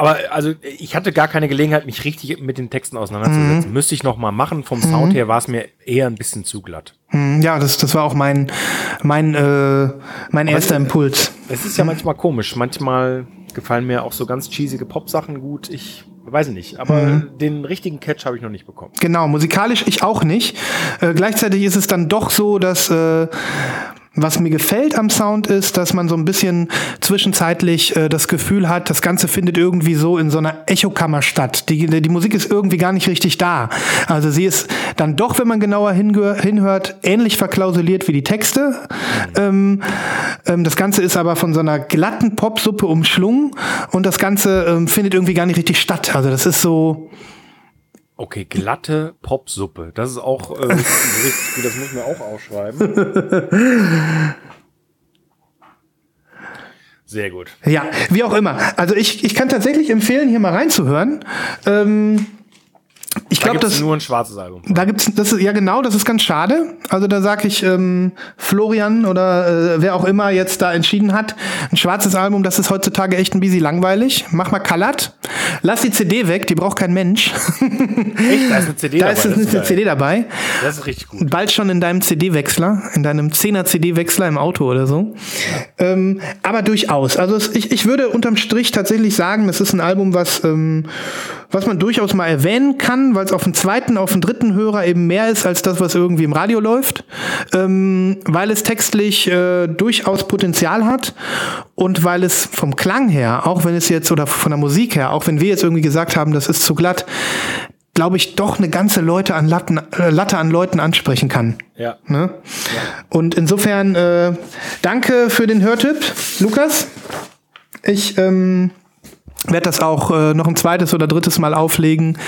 Speaker 2: Aber also ich hatte gar keine Gelegenheit, mich richtig mit den Texten auseinanderzusetzen. Müsste ich noch mal machen. Vom Sound her war es mir eher ein bisschen zu glatt.
Speaker 1: Mm, Ja, das, das war auch mein, mein, äh, mein erster Impuls.
Speaker 2: Es ist ja manchmal komisch. Manchmal gefallen mir auch so ganz cheesige Pop-Sachen gut. Ich weiß ich nicht. Aber den richtigen Catch habe ich noch nicht bekommen.
Speaker 1: Genau, musikalisch ich auch nicht. Äh, gleichzeitig ist es dann doch so, dass äh, was mir gefällt am Sound ist, dass man so ein bisschen zwischenzeitlich äh, das Gefühl hat, das Ganze findet irgendwie so in so einer Echokammer statt. Die, die Musik ist irgendwie gar nicht richtig da. Also sie ist dann doch, wenn man genauer hinhört, ähnlich verklausuliert wie die Texte. Ähm, ähm, das Ganze ist aber von so einer glatten Popsuppe umschlungen und das Ganze ähm, findet irgendwie gar nicht richtig statt. Also das ist so,
Speaker 2: Okay, glatte Popsuppe. Das ist auch äh, richtig das muss man auch aufschreiben. Sehr gut.
Speaker 1: Ja, wie auch immer. Also ich, ich kann tatsächlich empfehlen, hier mal reinzuhören. Ähm, ich
Speaker 2: Da
Speaker 1: glaube,
Speaker 2: gibt's
Speaker 1: das
Speaker 2: nur ein schwarzes Album.
Speaker 1: da gibt's das ist ja genau, das ist ganz schade. Also da sag ich ähm, Florian oder äh, wer auch immer jetzt da entschieden hat, ein schwarzes Album, das ist heutzutage echt ein bisschen langweilig. Mach mal Colored. Lass die CD weg, die braucht kein Mensch.
Speaker 2: Echt? Da ist eine CD
Speaker 1: da
Speaker 2: dabei.
Speaker 1: ist eine
Speaker 2: ist geil.
Speaker 1: CD dabei.
Speaker 2: das ist richtig gut.
Speaker 1: Bald schon in deinem CD-Wechsler, in deinem 10er CD-Wechsler im Auto oder so. Ähm, aber durchaus. Also es, ich, ich würde unterm Strich tatsächlich sagen, das ist ein Album, was, ähm, was man durchaus mal erwähnen kann, weil es auf den zweiten, auf den dritten Hörer eben mehr ist als das, was irgendwie im Radio läuft. Ähm, weil es textlich äh, durchaus Potenzial hat und weil es vom Klang her, auch wenn es jetzt, oder von der Musik her, auch wenn wir jetzt irgendwie gesagt haben, das ist zu glatt, glaube ich, doch eine ganze Leute an Latten, äh, Latte an Leuten ansprechen kann.
Speaker 2: Ja.
Speaker 1: Ne? Und insofern äh, danke für den Hörtipp, Lukas. Ich ähm, werde das auch äh, noch ein zweites oder drittes Mal auflegen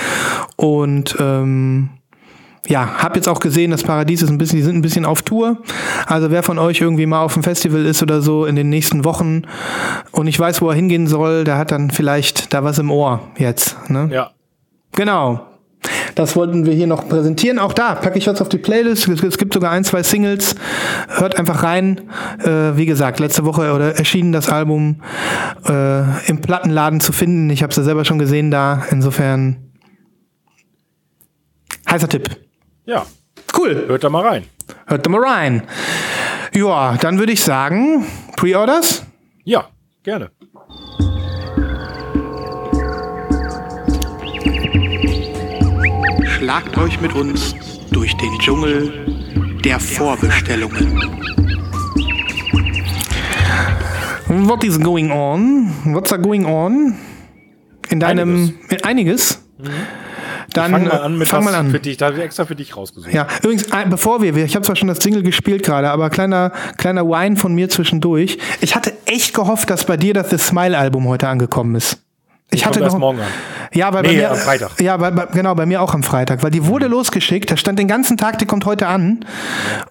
Speaker 1: und ähm, ja, hab jetzt auch gesehen, das Paradies ist ein bisschen, die sind ein bisschen auf Tour. Also wer von euch irgendwie mal auf dem Festival ist oder so in den nächsten Wochen und ich weiß, wo er hingehen soll, der hat dann vielleicht da was im Ohr jetzt. Ne?
Speaker 2: Ja.
Speaker 1: Genau. Das wollten wir hier noch präsentieren. Auch da packe ich was auf die Playlist. Es, gibt sogar ein, zwei Singles. Hört einfach rein. Äh, wie gesagt, letzte Woche oder erschienen das Album äh, im Plattenladen zu finden. Ich habe es ja selber schon gesehen da. Insofern heißer Tipp.
Speaker 2: Ja.
Speaker 1: Cool.
Speaker 2: Hört da mal rein.
Speaker 1: Hört da mal rein. Ja, dann würde ich sagen, Pre-Orders?
Speaker 2: Ja, gerne.
Speaker 3: Schlagt euch mit uns durch den Dschungel der Vorbestellungen.
Speaker 1: What is going on? What's a going on? In deinem in einiges. Dann
Speaker 2: Fang mal an mit
Speaker 1: fang mal an.
Speaker 2: für dich. Da habe ich extra für dich rausgesucht.
Speaker 1: Ja, übrigens, äh, bevor wir, ich habe zwar schon das Single gespielt gerade, aber kleiner, kleiner Wine von mir zwischendurch. Ich hatte echt gehofft, dass bei dir das The Smile Album heute angekommen ist. Ich hatte geho-
Speaker 2: morgen an.
Speaker 1: Ja, weil bei
Speaker 2: Nee,
Speaker 1: mir,
Speaker 2: am Freitag.
Speaker 1: Ja, bei, bei, genau, bei mir auch am Freitag, weil die wurde losgeschickt, da stand den ganzen Tag, die kommt heute an.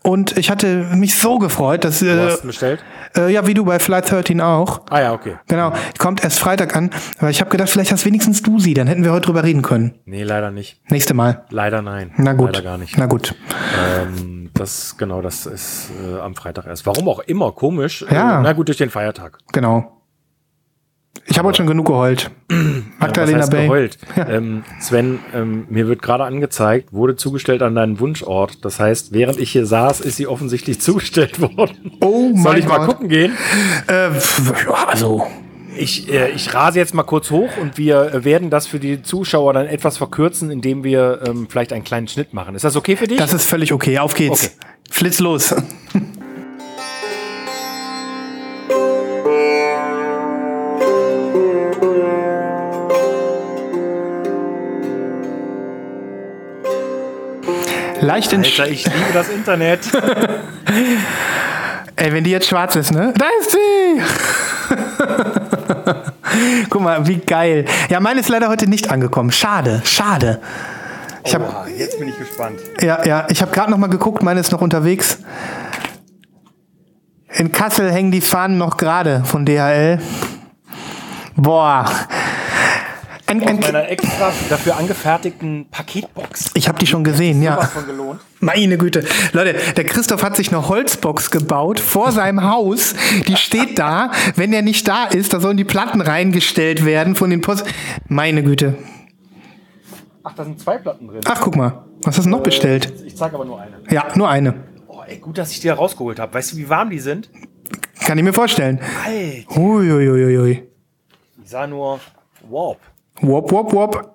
Speaker 1: Und ich hatte mich so gefreut, dass,
Speaker 2: Du
Speaker 1: äh,
Speaker 2: hast ihn bestellt?
Speaker 1: äh, ja, wie du bei Flight 13 auch.
Speaker 2: Ah ja, okay.
Speaker 1: Genau, kommt erst Freitag an, aber ich habe gedacht, vielleicht hast wenigstens du sie, dann hätten wir heute drüber reden können.
Speaker 2: Nee, leider nicht.
Speaker 1: Nächste Mal.
Speaker 2: Leider nein.
Speaker 1: Na gut.
Speaker 2: Leider gar nicht.
Speaker 1: Na gut.
Speaker 2: Ähm, das, genau, das ist äh, am Freitag erst. Warum auch immer, komisch.
Speaker 1: Ja.
Speaker 2: Äh, na gut, durch den Feiertag.
Speaker 1: Genau. Ich habe heute schon genug geheult. Magdalena Bay.
Speaker 2: geheult? Ähm, Sven, ähm, mir wird gerade angezeigt, wurde zugestellt an deinen Wunschort. Das heißt, während ich hier saß, ist sie offensichtlich zugestellt worden.
Speaker 1: Oh
Speaker 2: Soll
Speaker 1: mein
Speaker 2: ich mal
Speaker 1: Gott.
Speaker 2: gucken gehen?
Speaker 1: Äh, ja, also.
Speaker 2: Ich, äh, ich rase jetzt mal kurz hoch und wir werden das für die Zuschauer dann etwas verkürzen, indem wir ähm, vielleicht einen kleinen Schnitt machen. Ist das okay für dich?
Speaker 1: Das ist völlig okay. Auf geht's.
Speaker 2: Okay.
Speaker 1: Flitz los. Leicht in
Speaker 2: Alter, ich liebe das Internet.
Speaker 1: Ey, wenn die jetzt schwarz ist, ne? Da ist sie! Guck mal, wie geil. Ja, meine ist leider heute nicht angekommen. Schade, schade. Ich habe
Speaker 2: Oha, jetzt bin ich gespannt.
Speaker 1: ja, ja, ich habe gerade noch mal geguckt, meine ist noch unterwegs. In Kassel hängen die Fahnen noch gerade von DHL. Boah. Ein,
Speaker 2: Aus
Speaker 1: ein,
Speaker 2: meiner extra dafür angefertigten Paketbox.
Speaker 1: ich habe die schon gesehen, ja. Meine Güte. Leute, der Christoph hat sich eine Holzbox gebaut vor seinem Haus. Die steht da. Wenn er nicht da ist, da sollen die Platten reingestellt werden von den Post. Meine Güte.
Speaker 2: Ach, da sind zwei Platten drin.
Speaker 1: Ach, guck mal. Was hast du noch bestellt?
Speaker 2: Ich zeige aber nur eine.
Speaker 1: Ja, nur eine.
Speaker 2: Oh, ey, gut, dass ich die da rausgeholt habe. Weißt du, wie warm die sind?
Speaker 1: Kann ich mir vorstellen.
Speaker 2: Alter.
Speaker 1: Uiuiuiui.
Speaker 2: Ich sah nur Warp.
Speaker 1: Wop, wop, wop.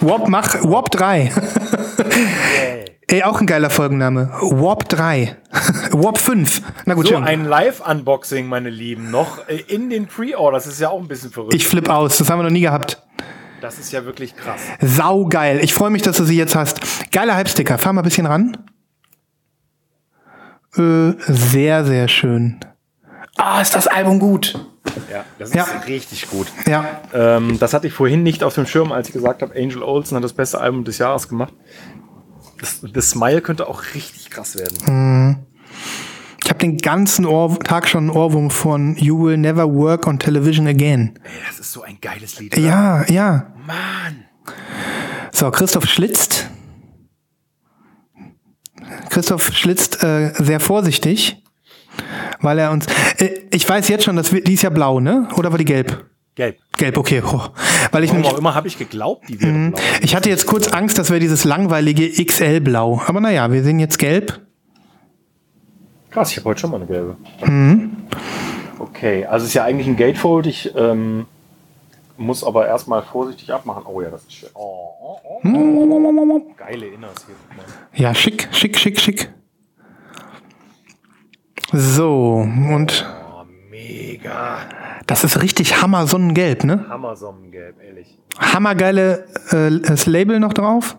Speaker 1: Wop, mach, Wop 3. Ey, auch ein geiler Folgenname. Wop 3. Wop 5. Na gut,
Speaker 2: So
Speaker 1: schön.
Speaker 2: ein Live-Unboxing, meine Lieben, noch äh, in den Pre-Orders. Das ist ja auch ein bisschen verrückt.
Speaker 1: Ich flipp aus. Das haben wir noch nie gehabt.
Speaker 2: das ist ja wirklich krass.
Speaker 1: Sau geil. Ich freue mich, dass du sie jetzt hast. Geiler Hype-Sticker. Fahr mal ein bisschen ran. Äh, sehr, sehr schön. Ah, ist das Album gut.
Speaker 2: Ja, das
Speaker 1: Ja.
Speaker 2: ist richtig gut.
Speaker 1: Ja.
Speaker 2: Ähm, das hatte ich vorhin nicht auf dem Schirm, als ich gesagt habe, Angel Olsen hat das beste Album des Jahres gemacht. Das, das Smile könnte auch richtig krass werden.
Speaker 1: Ich habe den ganzen Ohr Tag schon einen Ohrwurm von You Will Never Work on Television Again.
Speaker 2: Ey, das ist so ein geiles Lied.
Speaker 1: Ja, ja.
Speaker 2: Mann.
Speaker 1: So, Christoph schlitzt. Christoph schlitzt äh, sehr vorsichtig, weil er uns. Äh, ich weiß jetzt schon, dass wir, die ist ja blau, ne? Oder war die gelb?
Speaker 2: Gelb.
Speaker 1: Gelb, okay. Oh. Weil ich
Speaker 2: Warum
Speaker 1: nämlich,
Speaker 2: auch immer habe ich geglaubt, die wäre
Speaker 1: Mhm.
Speaker 2: blau.
Speaker 1: ich hatte jetzt kurz Angst, dass wir dieses langweilige XL-Blau. Aber naja, wir sehen jetzt gelb.
Speaker 2: Krass, ich habe heute schon mal eine gelbe.
Speaker 1: Mhm.
Speaker 2: Okay, also es ist ja eigentlich ein Gatefold. Ich ähm, muss aber erstmal vorsichtig abmachen. Oh ja, das ist schön. Oh, oh, oh. Geile Inners hier.
Speaker 1: Ja, schick, schick, schick, schick. So, und
Speaker 2: Oh, mega.
Speaker 1: das ist richtig Hammer Sonnengelb, ne?
Speaker 2: Hammer Sonnengelb, ehrlich.
Speaker 1: Hammergeile äh, das Label noch drauf.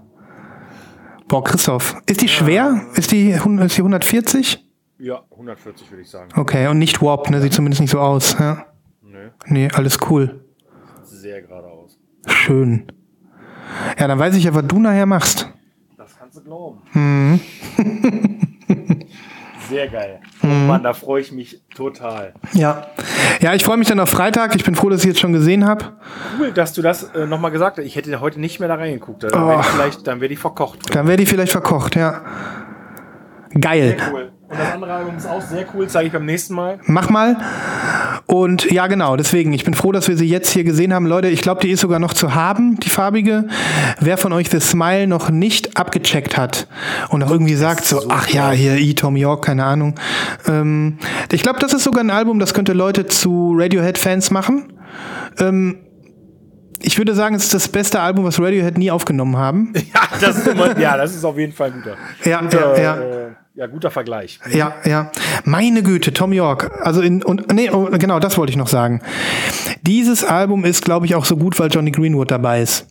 Speaker 1: Boah, Christoph, ist die schwer? Ist die, ist die 140?
Speaker 2: Ja, 140 würde ich sagen.
Speaker 1: Okay, und nicht Warp, ne? Sieht zumindest nicht so aus. Ja.
Speaker 2: Nö,
Speaker 1: Nee, alles cool.
Speaker 2: sehr geradeaus.
Speaker 1: Schön. Ja, dann weiß ich ja, was du nachher machst.
Speaker 2: Das kannst du glauben.
Speaker 1: Mhm.
Speaker 2: sehr geil. Oh Mann, da freue ich mich total.
Speaker 1: Ja. Ja, ich freue mich dann auf Freitag. Ich bin froh, dass ich jetzt schon gesehen habe.
Speaker 2: Cool, dass du das äh, nochmal gesagt hast. Ich hätte heute nicht mehr da reingeguckt. Dann
Speaker 1: Oh.
Speaker 2: wäre ich vielleicht, dann wäre ich verkocht.
Speaker 1: Dann werde ich vielleicht verkocht, ja. Geil.
Speaker 2: Sehr cool. Und das andere Album ist auch sehr cool, zeige ich beim nächsten Mal.
Speaker 1: Mach mal. Und ja, genau, deswegen, ich bin froh, dass wir sie jetzt hier gesehen haben. Leute, ich glaube, die ist sogar noch zu haben, die farbige. Wer von euch The Smile noch nicht abgecheckt hat und auch irgendwie sagt so, ach ja, hier E. Tom York, keine Ahnung. Ähm, ich glaube, das ist sogar ein Album, das könnte Leute zu Radiohead-Fans machen. Ähm, ich würde sagen, es ist das beste Album, was Radiohead nie aufgenommen haben.
Speaker 2: Ja, das ist, immer, ja, das ist auf jeden Fall ein guter.
Speaker 1: Ja,
Speaker 2: guter,
Speaker 1: ja, ja.
Speaker 2: Äh, ja, guter Vergleich.
Speaker 1: Ja, ja. Meine Güte, Tom York. Also in und nee, oh, genau, das wollte ich noch sagen. Dieses Album ist, glaube ich, auch so gut, weil Johnny Greenwood dabei ist.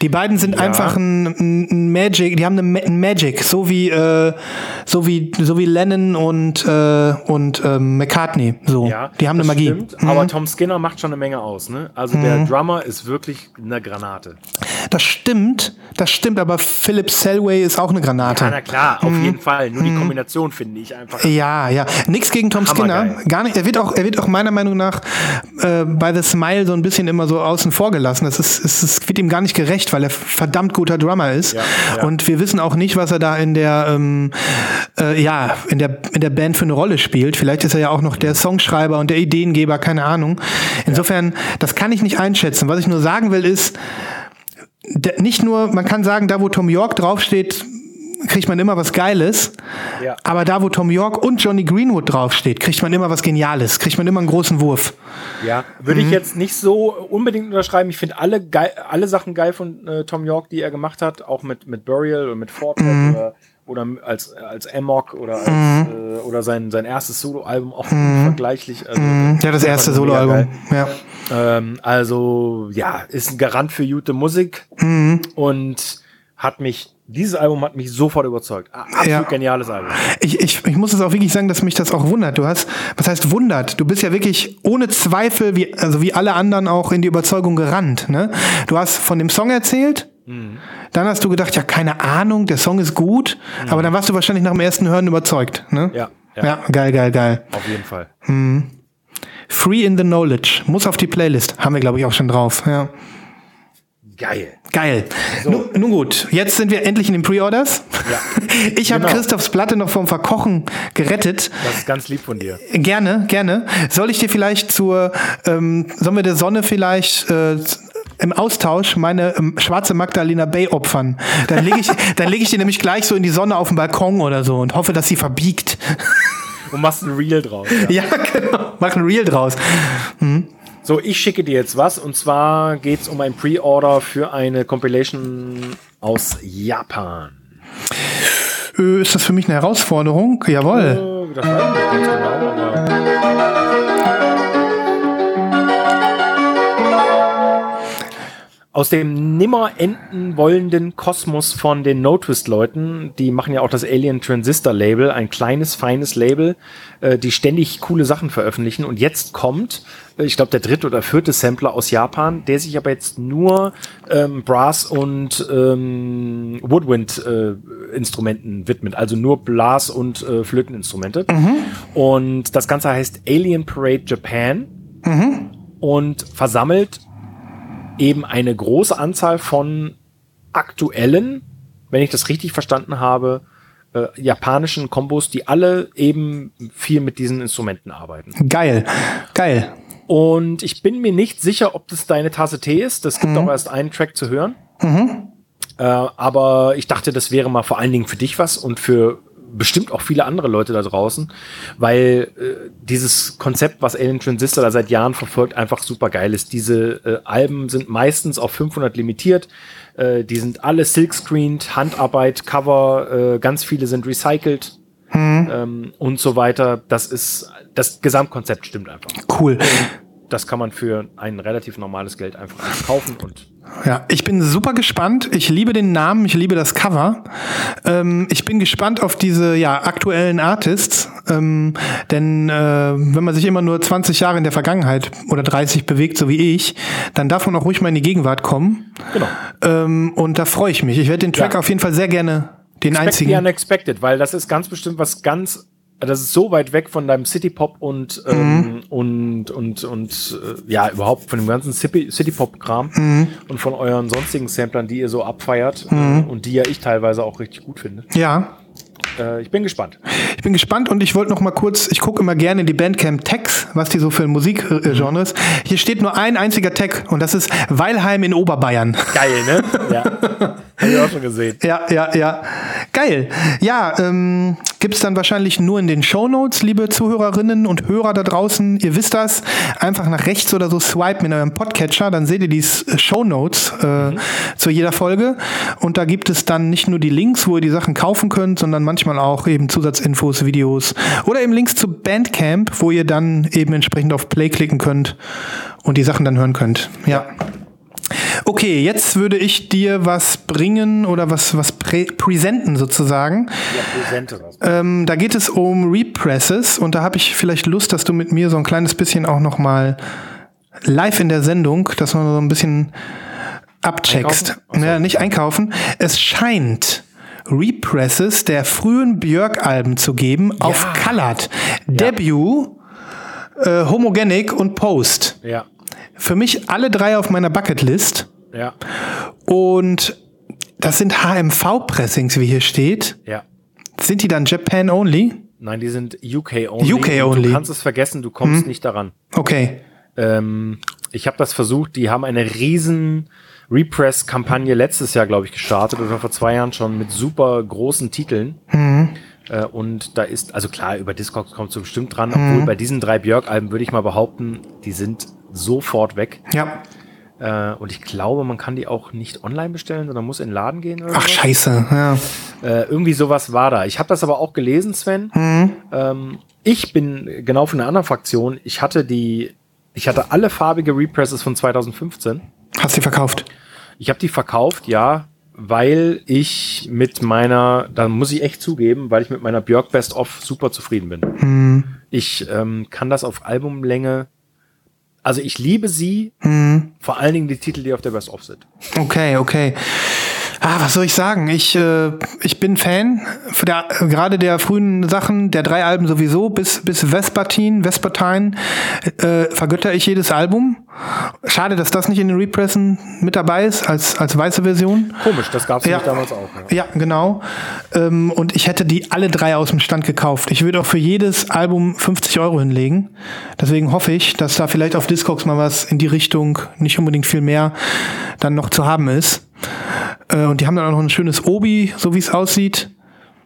Speaker 1: Die beiden sind einfach ein, ein, Magic, die haben eine, ein Magic, so wie äh, so wie so wie Lennon und äh, und ähm, McCartney, so.
Speaker 2: Ja,
Speaker 1: die haben eine Magie.
Speaker 2: Stimmt,
Speaker 1: Mhm.
Speaker 2: Aber Tom Skinner macht schon eine Menge aus. Ne? Also der Drummer ist wirklich eine Granate.
Speaker 1: Das stimmt, das stimmt, aber Philip Selway ist auch eine Granate.
Speaker 2: Ja, na klar, auf
Speaker 1: Mhm.
Speaker 2: jeden Fall. Nur die Kombination finde ich einfach.
Speaker 1: Ja, ja. Nix gegen Tom Skinner. Gar nicht. Er wird auch, er wird auch meiner Meinung nach äh, bei The Smile so ein bisschen immer so außen vor gelassen. Das ist, es ist, wird ihm gar nicht gerecht, weil er verdammt guter Drummer ist.
Speaker 2: Ja, ja.
Speaker 1: Und wir wissen auch nicht, was er da in der, ähm, äh, ja, in der, in der Band für eine Rolle spielt. Vielleicht ist er ja auch noch der Songschreiber und der Ideengeber, keine Ahnung. Insofern, das kann ich nicht einschätzen. Was ich nur sagen will, ist, nicht nur, man kann sagen, da wo Tom York draufsteht, kriegt man immer was Geiles.
Speaker 2: Ja.
Speaker 1: Aber da, wo Tom York und Johnny Greenwood draufsteht, kriegt man immer was Geniales, kriegt man immer einen großen Wurf.
Speaker 2: Ja, würde
Speaker 1: Mhm.
Speaker 2: ich jetzt nicht so unbedingt unterschreiben. Ich finde alle, geil, alle Sachen geil von äh, Tom York, die er gemacht hat, auch mit, mit Burial und mit Fortnite
Speaker 1: Mhm.
Speaker 2: oder, oder als, als Amok oder, als, äh, oder sein, sein erstes Soloalbum auch unvergleichlich. Also,
Speaker 1: Mhm. Ja, das erste Soloalbum. Ja.
Speaker 2: Ähm, also, ja, ist ein Garant für gute Musik
Speaker 1: Mhm.
Speaker 2: und hat mich, dieses Album hat mich sofort überzeugt. Absolut
Speaker 1: Ja.
Speaker 2: geniales Album.
Speaker 1: Ich, ich, ich muss es auch wirklich sagen, dass mich das auch wundert. Du hast, was heißt wundert? Du bist ja wirklich ohne Zweifel, wie, also wie alle anderen auch in die Überzeugung gerannt. Ne? Du hast von dem Song erzählt, dann hast du gedacht, ja, keine Ahnung, der Song ist gut, aber dann warst du wahrscheinlich nach dem ersten Hören überzeugt. Ne?
Speaker 2: Ja, ja,
Speaker 1: Ja, geil, geil, geil.
Speaker 2: auf jeden Fall.
Speaker 1: Free in the Knowledge. Muss auf die Playlist. Haben wir, glaube ich, auch schon drauf. Ja.
Speaker 2: Geil.
Speaker 1: Geil. Nun, nun gut, jetzt sind wir endlich in den Pre-Orders.
Speaker 2: Ja.
Speaker 1: Ich habe
Speaker 2: Genau.
Speaker 1: Christophs Platte noch vom Verkochen gerettet.
Speaker 2: Das ist ganz lieb von dir.
Speaker 1: Gerne, gerne. Soll ich dir vielleicht zur, ähm, sollen wir der Sonne vielleicht äh, im Austausch meine ähm, schwarze Magdalena Bay opfern? Dann lege ich, dann lege ich die nämlich gleich so in die Sonne auf den Balkon oder so und hoffe, dass sie verbiegt.
Speaker 2: Und machst ein Reel draus. Ja.
Speaker 1: Ja, genau. Mach ein Reel draus.
Speaker 2: So, ich schicke dir jetzt was und zwar geht es um ein Pre-Order für eine Compilation aus Japan.
Speaker 1: Äh, Ist das für mich eine Herausforderung? Jawohl.
Speaker 2: Äh, Das weiß ich nicht ganz genau, aber. Aus dem nimmer enden wollenden Kosmos von den No Twist Leuten, die machen ja auch das Alien Transistor Label, ein kleines, feines Label, äh, die ständig coole Sachen veröffentlichen. Und jetzt kommt, äh, ich glaube, der dritte oder vierte Sampler aus Japan, der sich aber jetzt nur ähm, Brass und ähm, Woodwind äh, Instrumenten widmet, also nur Blas- und äh, Flöteninstrumente. Und das Ganze heißt Alien Parade Japan und versammelt eben eine große Anzahl von aktuellen, wenn ich das richtig verstanden habe, äh, japanischen Kombos, die alle eben viel mit diesen Instrumenten arbeiten.
Speaker 1: Geil. Geil.
Speaker 2: Und ich bin mir nicht sicher, ob das deine Tasse Tee ist. Das gibt auch erst einen Track zu hören. Äh, aber ich dachte, das wäre mal vor allen Dingen für dich was und für bestimmt auch viele andere Leute da draußen, weil äh, dieses Konzept, was Alien Transistor da seit Jahren verfolgt, einfach super geil ist. Diese äh, Alben sind meistens auf 500 limitiert. Äh, die sind alle silkscreened, Handarbeit, Cover, äh, ganz viele sind recycelt ähm, und so weiter. Das ist, das Gesamtkonzept stimmt einfach.
Speaker 1: Cool.
Speaker 2: Das kann man für ein relativ normales Geld einfach kaufen und
Speaker 1: Ja, ich bin super gespannt. Ich liebe den Namen, ich liebe das Cover. Ähm, ich bin gespannt auf diese ja, aktuellen Artists. Ähm, denn äh, wenn man sich immer nur 20 Jahre in der Vergangenheit oder 30 bewegt, so wie ich, dann darf man auch ruhig mal in die Gegenwart kommen.
Speaker 2: genau.
Speaker 1: Ähm, und da freue ich mich. Ich werde den Track
Speaker 2: Ja.
Speaker 1: auf jeden Fall sehr gerne den
Speaker 2: Expect
Speaker 1: einzigen.
Speaker 2: unexpected, weil das ist ganz bestimmt was ganz, das ist so weit weg von deinem City Pop und ähm, und und und äh, ja überhaupt von dem ganzen City, Pop Kram und von euren sonstigen Samplern, die ihr so abfeiert äh, und die ja ich teilweise auch richtig gut finde.
Speaker 1: Ja,
Speaker 2: Äh, ich bin gespannt.
Speaker 1: Ich bin gespannt und ich wollte noch mal kurz, ich gucke immer gerne in die Bandcamp Tags, was die so für Musikgenres. Hier steht nur ein einziger Tag und das ist Weilheim in Oberbayern.
Speaker 2: Geil, ne? ja. Hab ich auch schon gesehen.
Speaker 1: Ja, ja, ja. Geil. Ja, ähm, gibt's dann wahrscheinlich nur in den Shownotes, liebe Zuhörerinnen und Hörer da draußen. Ihr wisst das. Einfach nach rechts oder so swipen in eurem Podcatcher, dann seht ihr die S- Shownotes äh, zu jeder Folge. Und da gibt es dann nicht nur die Links, wo ihr die Sachen kaufen könnt, sondern manchmal auch eben Zusatzinfos, Videos oder eben Links zu Bandcamp, wo ihr dann eben entsprechend auf Play klicken könnt und die Sachen dann hören könnt. Ja. Okay, jetzt würde ich dir was bringen oder was, was prä präsenten sozusagen.
Speaker 2: Ja, präsente was.
Speaker 1: Ähm, da geht es um Represses und da habe ich vielleicht Lust, dass du mit mir so ein kleines bisschen auch noch mal live in der Sendung, dass man so ein bisschen abcheckst.
Speaker 2: Einkaufen?
Speaker 1: Ja, nicht einkaufen. Es scheint Represses der frühen Björk-Alben zu geben auf Colored. Debut, äh, Homogenic und Post.
Speaker 2: Ja.
Speaker 1: Für mich alle drei auf meiner Bucketlist.
Speaker 2: Ja.
Speaker 1: Und das sind HMV-Pressings, wie hier steht.
Speaker 2: Ja.
Speaker 1: Sind die dann Japan only?
Speaker 2: Nein, die sind UK only.
Speaker 1: UK only.
Speaker 2: Du kannst es vergessen, du kommst nicht daran.
Speaker 1: Okay.
Speaker 2: Ähm, ich habe das versucht, die haben eine riesen Repress-Kampagne letztes Jahr, glaube ich, gestartet oder vor zwei Jahren schon mit super großen Titeln. Äh, und da ist, also klar, über Discogs kommst du bestimmt dran, obwohl bei diesen drei Björk-Alben würde ich mal behaupten, die sind sofort weg.
Speaker 1: Ja.
Speaker 2: Äh, und ich glaube, man kann die auch nicht online bestellen, sondern muss in den Laden gehen oder
Speaker 1: Ach,
Speaker 2: so.
Speaker 1: scheiße. Ja.
Speaker 2: Äh, irgendwie sowas war da. Ich habe das aber auch gelesen, Sven. Ähm, ich bin genau von einer anderen Fraktion. Ich hatte die, ich hatte alle farbige Represses von 2015.
Speaker 1: Hast du verkauft?
Speaker 2: Ich habe die verkauft, ja, weil ich mit meiner, da muss ich echt zugeben, weil ich mit meiner Björk Best of super zufrieden bin. Ich ähm, kann das auf Albumlänge, also ich liebe sie, vor allen Dingen die Titel, die auf der Best of sind.
Speaker 1: Okay, okay. Ah, was soll ich sagen? Ich, äh, ich bin Fan für der, gerade der frühen Sachen, der drei Alben sowieso, bis, bis Vespertine, Vespertine, äh, vergötter ich jedes Album. Schade, dass das nicht in den Repressen mit dabei ist, als, als weiße Version.
Speaker 2: Komisch, das gab es
Speaker 1: Ja.
Speaker 2: damals auch. Ja.
Speaker 1: Ja, genau. Ähm, und ich hätte die alle drei aus dem Stand gekauft. Ich würde auch für jedes Album 50 Euro hinlegen. Deswegen hoffe ich, dass da vielleicht auf Discogs mal was in die Richtung, nicht unbedingt viel mehr, dann noch zu haben ist. Äh, und die haben dann auch noch ein schönes Obi, so wie es aussieht.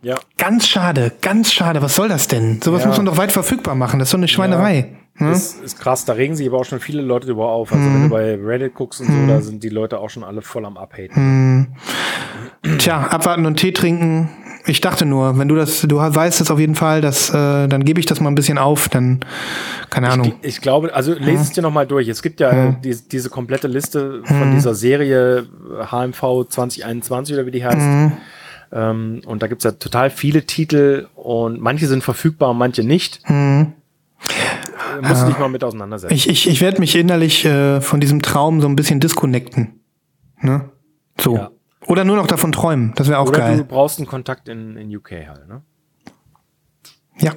Speaker 2: ja.
Speaker 1: Ganz schade, ganz schade. Was soll das denn? Sowas
Speaker 2: Ja.
Speaker 1: muss man doch weit verfügbar machen. Das ist doch eine Schweinerei.
Speaker 2: ist, ist krass. Da regen sich aber auch schon viele Leute drüber auf. Also wenn du bei Reddit guckst und so, da sind die Leute auch schon alle voll am Abhaten.
Speaker 1: Tja, abwarten und Tee trinken. Ich dachte nur, wenn du das, du weißt es auf jeden Fall, dass, äh, dann gebe ich das mal ein bisschen auf, dann, keine Ahnung.
Speaker 2: Ich glaube, also lese es dir nochmal durch. Es gibt ja äh, die, diese komplette Liste von dieser Serie HMV 2021 oder wie die heißt. Ähm, und da gibt's ja total viele Titel und manche sind verfügbar und manche nicht. Äh, Musst du dich mal mit auseinandersetzen.
Speaker 1: Ich, ich, ich werde mich innerlich äh, von diesem Traum so ein bisschen disconnecten. Ne? So.
Speaker 2: Ja.
Speaker 1: Oder nur noch davon träumen. Das wäre auch
Speaker 2: Oder
Speaker 1: geil.
Speaker 2: du brauchst einen Kontakt in, in UK halt, ne?
Speaker 1: Ja.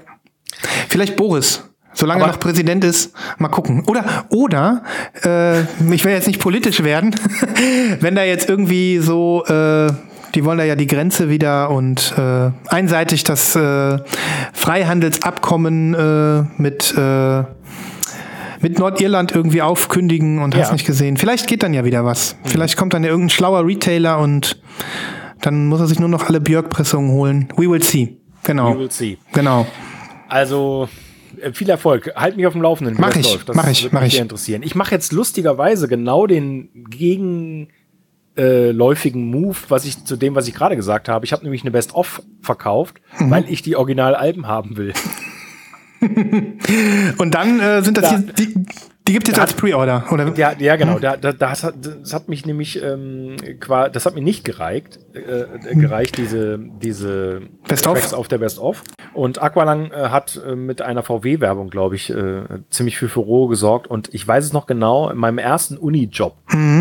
Speaker 1: Vielleicht Boris. Solange er
Speaker 2: Aber-
Speaker 1: noch Präsident ist, mal gucken. Oder, oder, äh, ich will jetzt nicht politisch werden, wenn da jetzt irgendwie so, äh, die wollen da ja die Grenze wieder und äh, einseitig das äh, Freihandelsabkommen äh, mit, äh, mit Nordirland irgendwie aufkündigen und hast
Speaker 2: Ja.
Speaker 1: nicht gesehen. Vielleicht geht dann ja wieder was. Vielleicht kommt dann ja irgendein schlauer Retailer und dann muss er sich nur noch alle Björk-Pressungen holen. We will see. Genau.
Speaker 2: We will see.
Speaker 1: Genau.
Speaker 2: Also äh, viel Erfolg. Halt mich auf dem Laufenden,
Speaker 1: Mach ich,
Speaker 2: läuft. Das
Speaker 1: mach ich,
Speaker 2: würde
Speaker 1: mach ich.
Speaker 2: interessieren. Ich mache jetzt lustigerweise genau den gegenläufigen äh, läufigen Move, was ich zu dem, was ich gerade gesagt habe. Ich habe nämlich eine Best-of verkauft,
Speaker 1: Mhm.
Speaker 2: weil ich die Originalalben haben will.
Speaker 1: Und dann äh, sind das
Speaker 2: Da-
Speaker 1: hier, die, die gibt es jetzt als Pre-Order, oder?
Speaker 2: Ja, ja genau. Da, da, das, hat, das hat mich nämlich ähm, qua, das hat mir nicht gereicht, äh, äh, gereicht diese diese
Speaker 1: Best of?
Speaker 2: Tracks auf der Best of. Und Aqualang äh, hat äh, mit einer VW-Werbung, glaube ich, äh, ziemlich für Furore gesorgt. Und ich weiß es noch genau. In meinem ersten Uni-Job,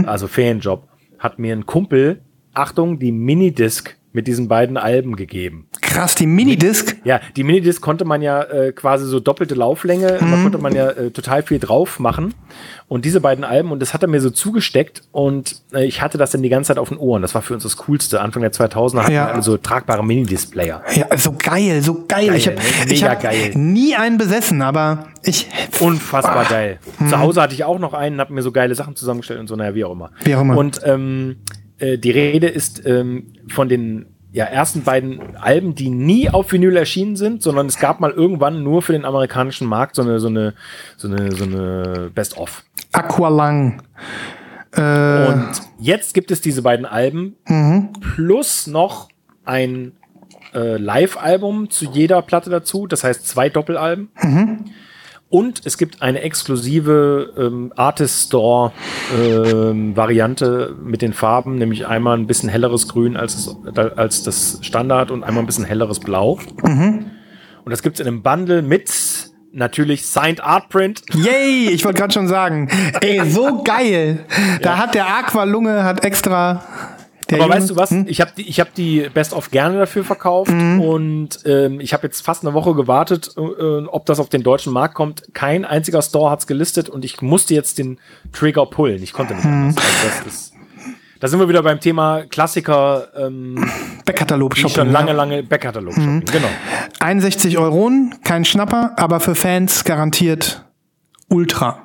Speaker 2: also Ferienjob, hat mir ein Kumpel, Achtung, die Minidisc mit diesen beiden Alben gegeben.
Speaker 1: Krass, die Minidisc.
Speaker 2: Ja, die Minidisc konnte man ja äh, quasi so doppelte Lauflänge, da konnte man ja äh, total viel drauf machen. Und diese beiden Alben, und das hat er mir so zugesteckt und äh, ich hatte das dann die ganze Zeit auf den Ohren. Das war für uns das Coolste. Anfang der 2000er hatten
Speaker 1: Ja.
Speaker 2: wir so tragbare Minidisplayer.
Speaker 1: Ja, so geil, so geil.
Speaker 2: Geil,
Speaker 1: ich habe
Speaker 2: ne?
Speaker 1: hab
Speaker 2: geil.
Speaker 1: nie einen besessen, aber ich.
Speaker 2: Unfassbar geil. Zu Hause hatte ich auch noch einen, hab mir so geile Sachen zusammengestellt und so, naja, wie auch immer.
Speaker 1: Wie auch immer.
Speaker 2: Und ähm, äh, die Rede ist ähm, von den ja, ersten beiden Alben, die nie auf Vinyl erschienen sind, sondern es gab mal irgendwann nur für den amerikanischen Markt so eine, so eine, so eine, so eine Best-of.
Speaker 1: Aqualang. Äh,
Speaker 2: Und jetzt gibt es diese beiden Alben plus noch ein äh, Live-Album zu jeder Platte dazu, das heißt zwei Doppelalben. Und es gibt eine exklusive ähm, Artist Store ähm, Variante mit den Farben, nämlich einmal ein bisschen helleres Grün als, das- als das Standard und einmal ein bisschen helleres Blau. Und das gibt es in einem Bundle mit natürlich Signed Art Print.
Speaker 1: Yay, ich wollte gerade schon sagen. Ey, so geil. Da hat der Aqualunge hat extra. Der
Speaker 2: Aber
Speaker 1: Junge-
Speaker 2: weißt du was? Ich habe die, ich hab die Best of gerne dafür verkauft und ähm, ich habe jetzt fast eine Woche gewartet, äh, ob das auf den deutschen Markt kommt. Kein einziger Store hat's gelistet und ich musste jetzt den Trigger pullen. Ich konnte nicht anders. Also das ist, da sind wir wieder beim Thema Klassiker, ähm,
Speaker 1: Backkatalog
Speaker 2: die
Speaker 1: shopping.
Speaker 2: schon lange, lange Backkatalog shopping. Genau.
Speaker 1: 61 Euronen, kein Schnapper, aber für Fans garantiert Ultra.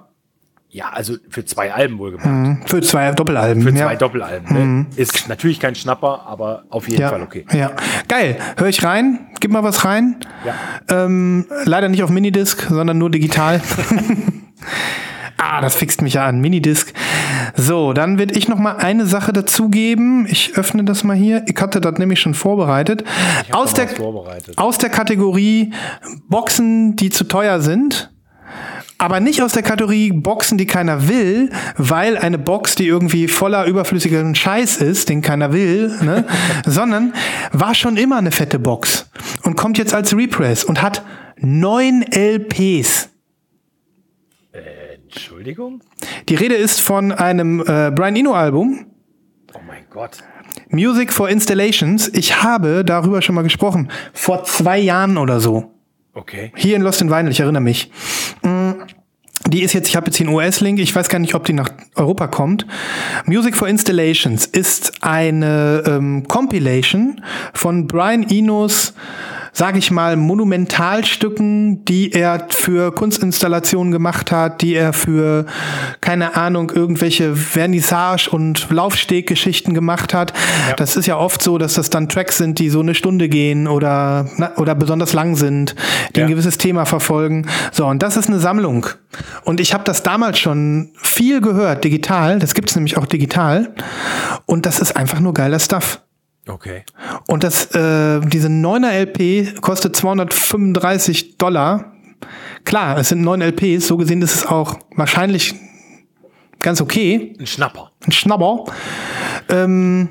Speaker 2: Ja, also für zwei Alben wohlgemerkt.
Speaker 1: Für zwei Doppelalben.
Speaker 2: Für
Speaker 1: ja.
Speaker 2: zwei Doppelalben. Ne? Ist natürlich kein Schnapper, aber auf jeden
Speaker 1: ja.
Speaker 2: Fall okay.
Speaker 1: Ja. Geil. Hör ich rein? Gib mal was rein.
Speaker 2: Ja.
Speaker 1: Ähm, leider nicht auf Minidisc, sondern nur digital. ah, das fixt mich ja an. Minidisc. So, dann werde ich noch mal eine Sache dazugeben. Ich öffne das mal hier. Ich hatte das nämlich schon vorbereitet. Aus der,
Speaker 2: vorbereitet.
Speaker 1: aus der Kategorie Boxen, die zu teuer sind. Aber nicht aus der Kategorie Boxen, die keiner will, weil eine Box, die irgendwie voller überflüssigen Scheiß ist, den keiner will, ne? sondern war schon immer eine fette Box und kommt jetzt als Repress und hat neun LPs.
Speaker 2: Entschuldigung?
Speaker 1: Die Rede ist von einem äh, Brian Eno Album,
Speaker 2: Oh mein Gott.
Speaker 1: Music for Installations. Ich habe darüber schon mal gesprochen, vor zwei Jahren oder so.
Speaker 2: Okay.
Speaker 1: Hier in Lost in Vinyl, ich erinnere mich. Mm, Die ist jetzt, ich habe jetzt den US-Link, ich weiß gar nicht, ob die nach Europa kommt. Music for Installations ist eine ähm, Compilation von Brian Enos sage ich mal, Monumentalstücken, die er für Kunstinstallationen gemacht hat, die er für, keine Ahnung, irgendwelche Vernissage- und Laufsteggeschichten gemacht hat. Das ist ja oft so, dass das dann Tracks sind, die so eine Stunde gehen oder, na, oder besonders lang sind, die
Speaker 2: Ja.
Speaker 1: ein gewisses Thema verfolgen. So, und das ist eine Sammlung. Und ich habe das damals schon viel gehört, digital. Das gibt's nämlich auch digital. Und das ist einfach nur geiler Stuff.
Speaker 2: Okay.
Speaker 1: Und das, äh, diese 9er LP kostet 235 Dollar. Klar, es sind 9 LPs, so gesehen ist es auch wahrscheinlich ganz okay.
Speaker 2: Ein Schnapper.
Speaker 1: Ein Schnabber. Ähm,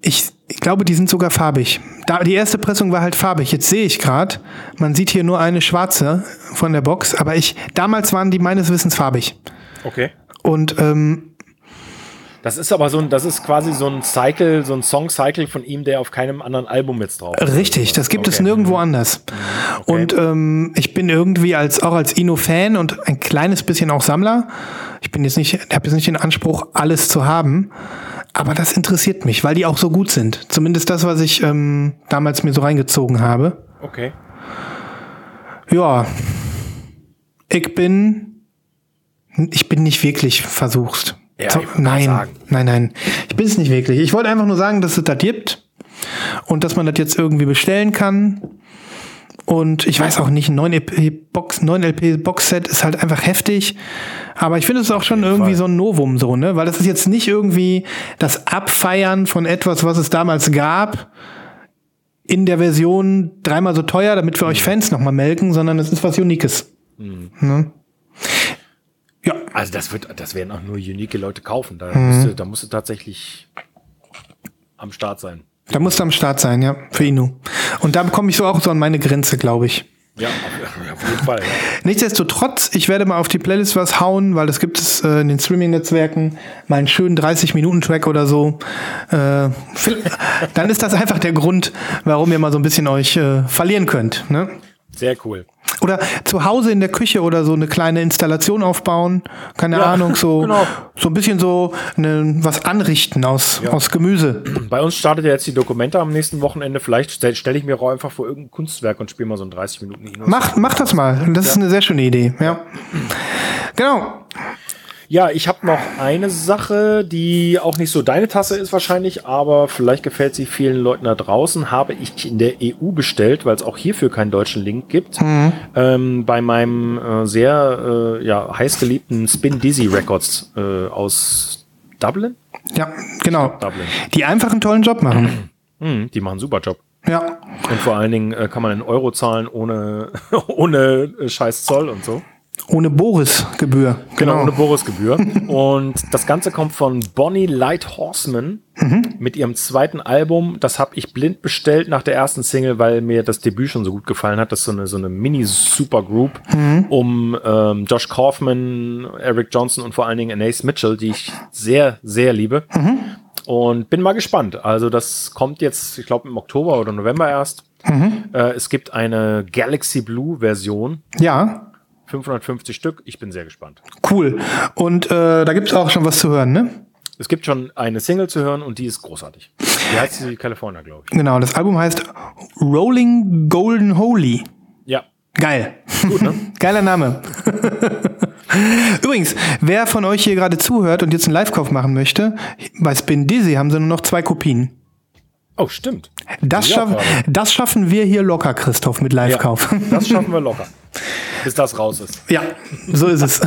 Speaker 1: ich, ich glaube, die sind sogar farbig. Da, die erste Pressung war halt farbig. Jetzt sehe ich gerade, man sieht hier nur eine schwarze von der Box, aber ich, damals waren die meines Wissens farbig.
Speaker 2: Okay.
Speaker 1: Und ähm,
Speaker 2: Das ist aber so ein, das ist quasi so ein Cycle, so ein Song-Cycle von ihm, der auf keinem anderen Album jetzt drauf ist.
Speaker 1: Richtig, das gibt es
Speaker 2: Okay.
Speaker 1: nirgendwo anders. Und ähm, ich bin irgendwie als auch als Ino-Fan und ein kleines bisschen auch Sammler. Ich bin jetzt nicht, habe jetzt nicht den Anspruch, alles zu haben, aber das interessiert mich, weil die auch so gut sind. Zumindest das, was ich ähm, damals mir so reingezogen habe.
Speaker 2: Okay.
Speaker 1: Ja, ich bin, ich bin nicht wirklich versucht.
Speaker 2: Ja,
Speaker 1: So, nein, nein, nein, ich bin es nicht wirklich. Ich wollte einfach nur sagen, dass es das gibt und dass man das jetzt irgendwie bestellen kann. Und ich weiß auch nicht, ein 9 LP Box, 9 LP Boxset ist halt einfach heftig. Aber ich finde es auch schon irgendwie
Speaker 2: Fall.
Speaker 1: so ein Novum so, ne? Weil das ist jetzt nicht irgendwie das Abfeiern von etwas, was es damals gab, in der Version dreimal so teuer, damit wir euch Fans nochmal melken, sondern es ist was Unikes. Ne? Ja,
Speaker 2: Also das wird, das werden auch nur unique Leute kaufen. Da,
Speaker 1: Mhm.
Speaker 2: musst, du, da musst du tatsächlich am Start sein.
Speaker 1: da musst du am Start sein, ja, für Inu. Und da komme ich so auch so an meine Grenze, glaube ich.
Speaker 2: Ja, auf, jeden Fall. Ja.
Speaker 1: Nichtsdestotrotz, ich werde mal auf die Playlist was hauen, weil das gibt es äh, in den Streaming-Netzwerken. Mal einen schönen 30-Minuten-Track oder so. Äh, dann ist das einfach der Grund, warum ihr mal so ein bisschen euch äh, verlieren könnt. Ne?
Speaker 2: Sehr cool.
Speaker 1: Oder zu Hause in der Küche oder so eine kleine Installation aufbauen. Keine
Speaker 2: Ja,
Speaker 1: Ahnung, so,
Speaker 2: genau.
Speaker 1: so ein bisschen so eine, was anrichten aus, aus Gemüse.
Speaker 2: Bei uns startet ja jetzt die Dokumente am nächsten Wochenende. Vielleicht stelle stell ich mir auch einfach vor irgendein Kunstwerk und spiele mal so ein 30 Minuten Inos.
Speaker 1: Mach, mach das mal. Das ist eine sehr schöne Idee. Ja. Genau.
Speaker 2: Ja, ich habe noch eine Sache, die auch nicht so deine Tasse ist wahrscheinlich, aber vielleicht gefällt sie vielen Leuten da draußen. Habe ich in der EU bestellt, weil es auch hierfür keinen deutschen Link gibt. Ähm, bei meinem äh, sehr äh, ja, heißgeliebten Spin Dizzy Records äh, aus Dublin.
Speaker 1: Ja, genau.
Speaker 2: Dublin.
Speaker 1: Die einfach einen tollen Job machen.
Speaker 2: Hm, die machen einen super Job.
Speaker 1: Ja.
Speaker 2: Und vor allen Dingen äh, kann man in Euro zahlen ohne, ohne äh, scheiß Zoll und so.
Speaker 1: Ohne Boris-Gebühr.
Speaker 2: Genau, ohne Boris-Gebühr. Und das Ganze kommt von Bonnie Light Horseman mit ihrem zweiten Album. Das habe ich blind bestellt nach der ersten Single, weil mir das Debüt schon so gut gefallen hat. Das ist so eine, so eine Mini-Supergroup um ähm, Josh Kaufman, Eric Johnson und vor allen Dingen Anace Mitchell, die ich sehr, sehr liebe. Und bin mal gespannt. Also das kommt jetzt, ich glaube, im Oktober oder November erst. Äh, es gibt eine Galaxy Blue Version,
Speaker 1: Ja,
Speaker 2: 550 Stück. Ich bin sehr gespannt.
Speaker 1: cool. Und äh, da gibt's auch schon was zu hören, ne?
Speaker 2: Es gibt schon eine Single zu hören und die ist großartig. Die heißt sie California, glaube ich.
Speaker 1: Genau, das Album heißt Rolling Golden Holy.
Speaker 2: Ja.
Speaker 1: Geil.
Speaker 2: Gut, ne?
Speaker 1: Geiler Name. Übrigens, wer von euch hier gerade zuhört und jetzt einen Live-Kauf machen möchte, bei Spin Dizzy haben sie nur noch zwei Kopien.
Speaker 2: Oh, stimmt.
Speaker 1: Das,
Speaker 2: Ja, gerade.
Speaker 1: das schaffen wir hier locker, Christoph, mit Live-Kauf.
Speaker 2: Das schaffen wir locker. Bis das raus ist.
Speaker 1: Ja, so ist es.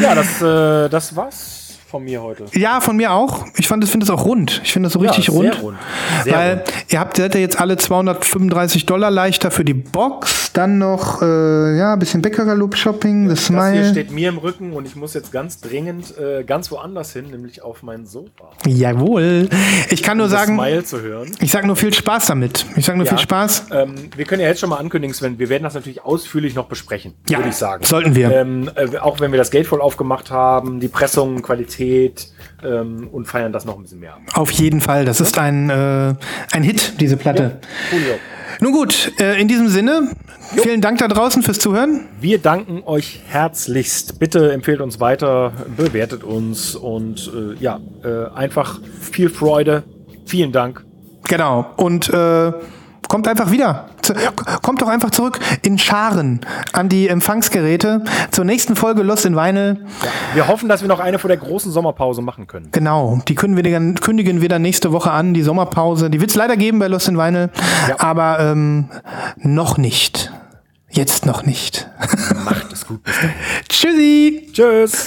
Speaker 2: Ja, das, äh, das war's von mir heute.
Speaker 1: Ja, von mir auch. Ich finde es auch rund. Ich finde das so richtig
Speaker 2: ja,
Speaker 1: rund.
Speaker 2: Rund.
Speaker 1: Weil
Speaker 2: rund.
Speaker 1: ihr habt, ja jetzt alle 235 Dollar leichter für die Box, dann noch äh, ja ein bisschen Bäckergalopp Shopping, das
Speaker 2: Das hier steht mir im Rücken und ich muss jetzt ganz dringend äh, ganz woanders hin, nämlich auf mein Sofa.
Speaker 1: Jawohl. Ich kann nur
Speaker 2: Um das
Speaker 1: sagen, ich sag nur viel Spaß damit. Ich sag nur
Speaker 2: Ja.
Speaker 1: viel Spaß.
Speaker 2: Ähm, wir können ja jetzt schon mal ankündigen, Sven, wir werden das natürlich ausführlich noch besprechen,
Speaker 1: Ja,
Speaker 2: würde ich sagen.
Speaker 1: sollten wir.
Speaker 2: Ähm, äh, auch wenn wir das Gatefold aufgemacht haben, die Pressung, Qualität ähm, und feiern das noch ein bisschen mehr.
Speaker 1: Auf jeden Fall. Das ist ein, äh, ein Hit, diese Platte.
Speaker 2: Coolio.
Speaker 1: Nun gut, äh, in diesem Sinne, vielen Dank da draußen fürs Zuhören.
Speaker 2: Wir danken euch herzlichst. Bitte empfehlt uns weiter, bewertet uns und äh, ja, äh, einfach viel Freude. Vielen Dank.
Speaker 1: Genau. Und äh, Kommt einfach wieder. Zu, Kommt doch einfach zurück in Scharen an die Empfangsgeräte zur nächsten Folge Lost in Vinyl.
Speaker 2: Wir hoffen, dass wir noch eine vor der großen Sommerpause machen können.
Speaker 1: Genau, die können wir dann, kündigen wir dann nächste Woche an, die Sommerpause. Die wird es leider geben bei Lost in Vinyl,
Speaker 2: Ja.
Speaker 1: aber ähm, noch nicht. Jetzt noch nicht.
Speaker 2: Macht es gut.
Speaker 1: Tschüssi!
Speaker 2: Tschüss.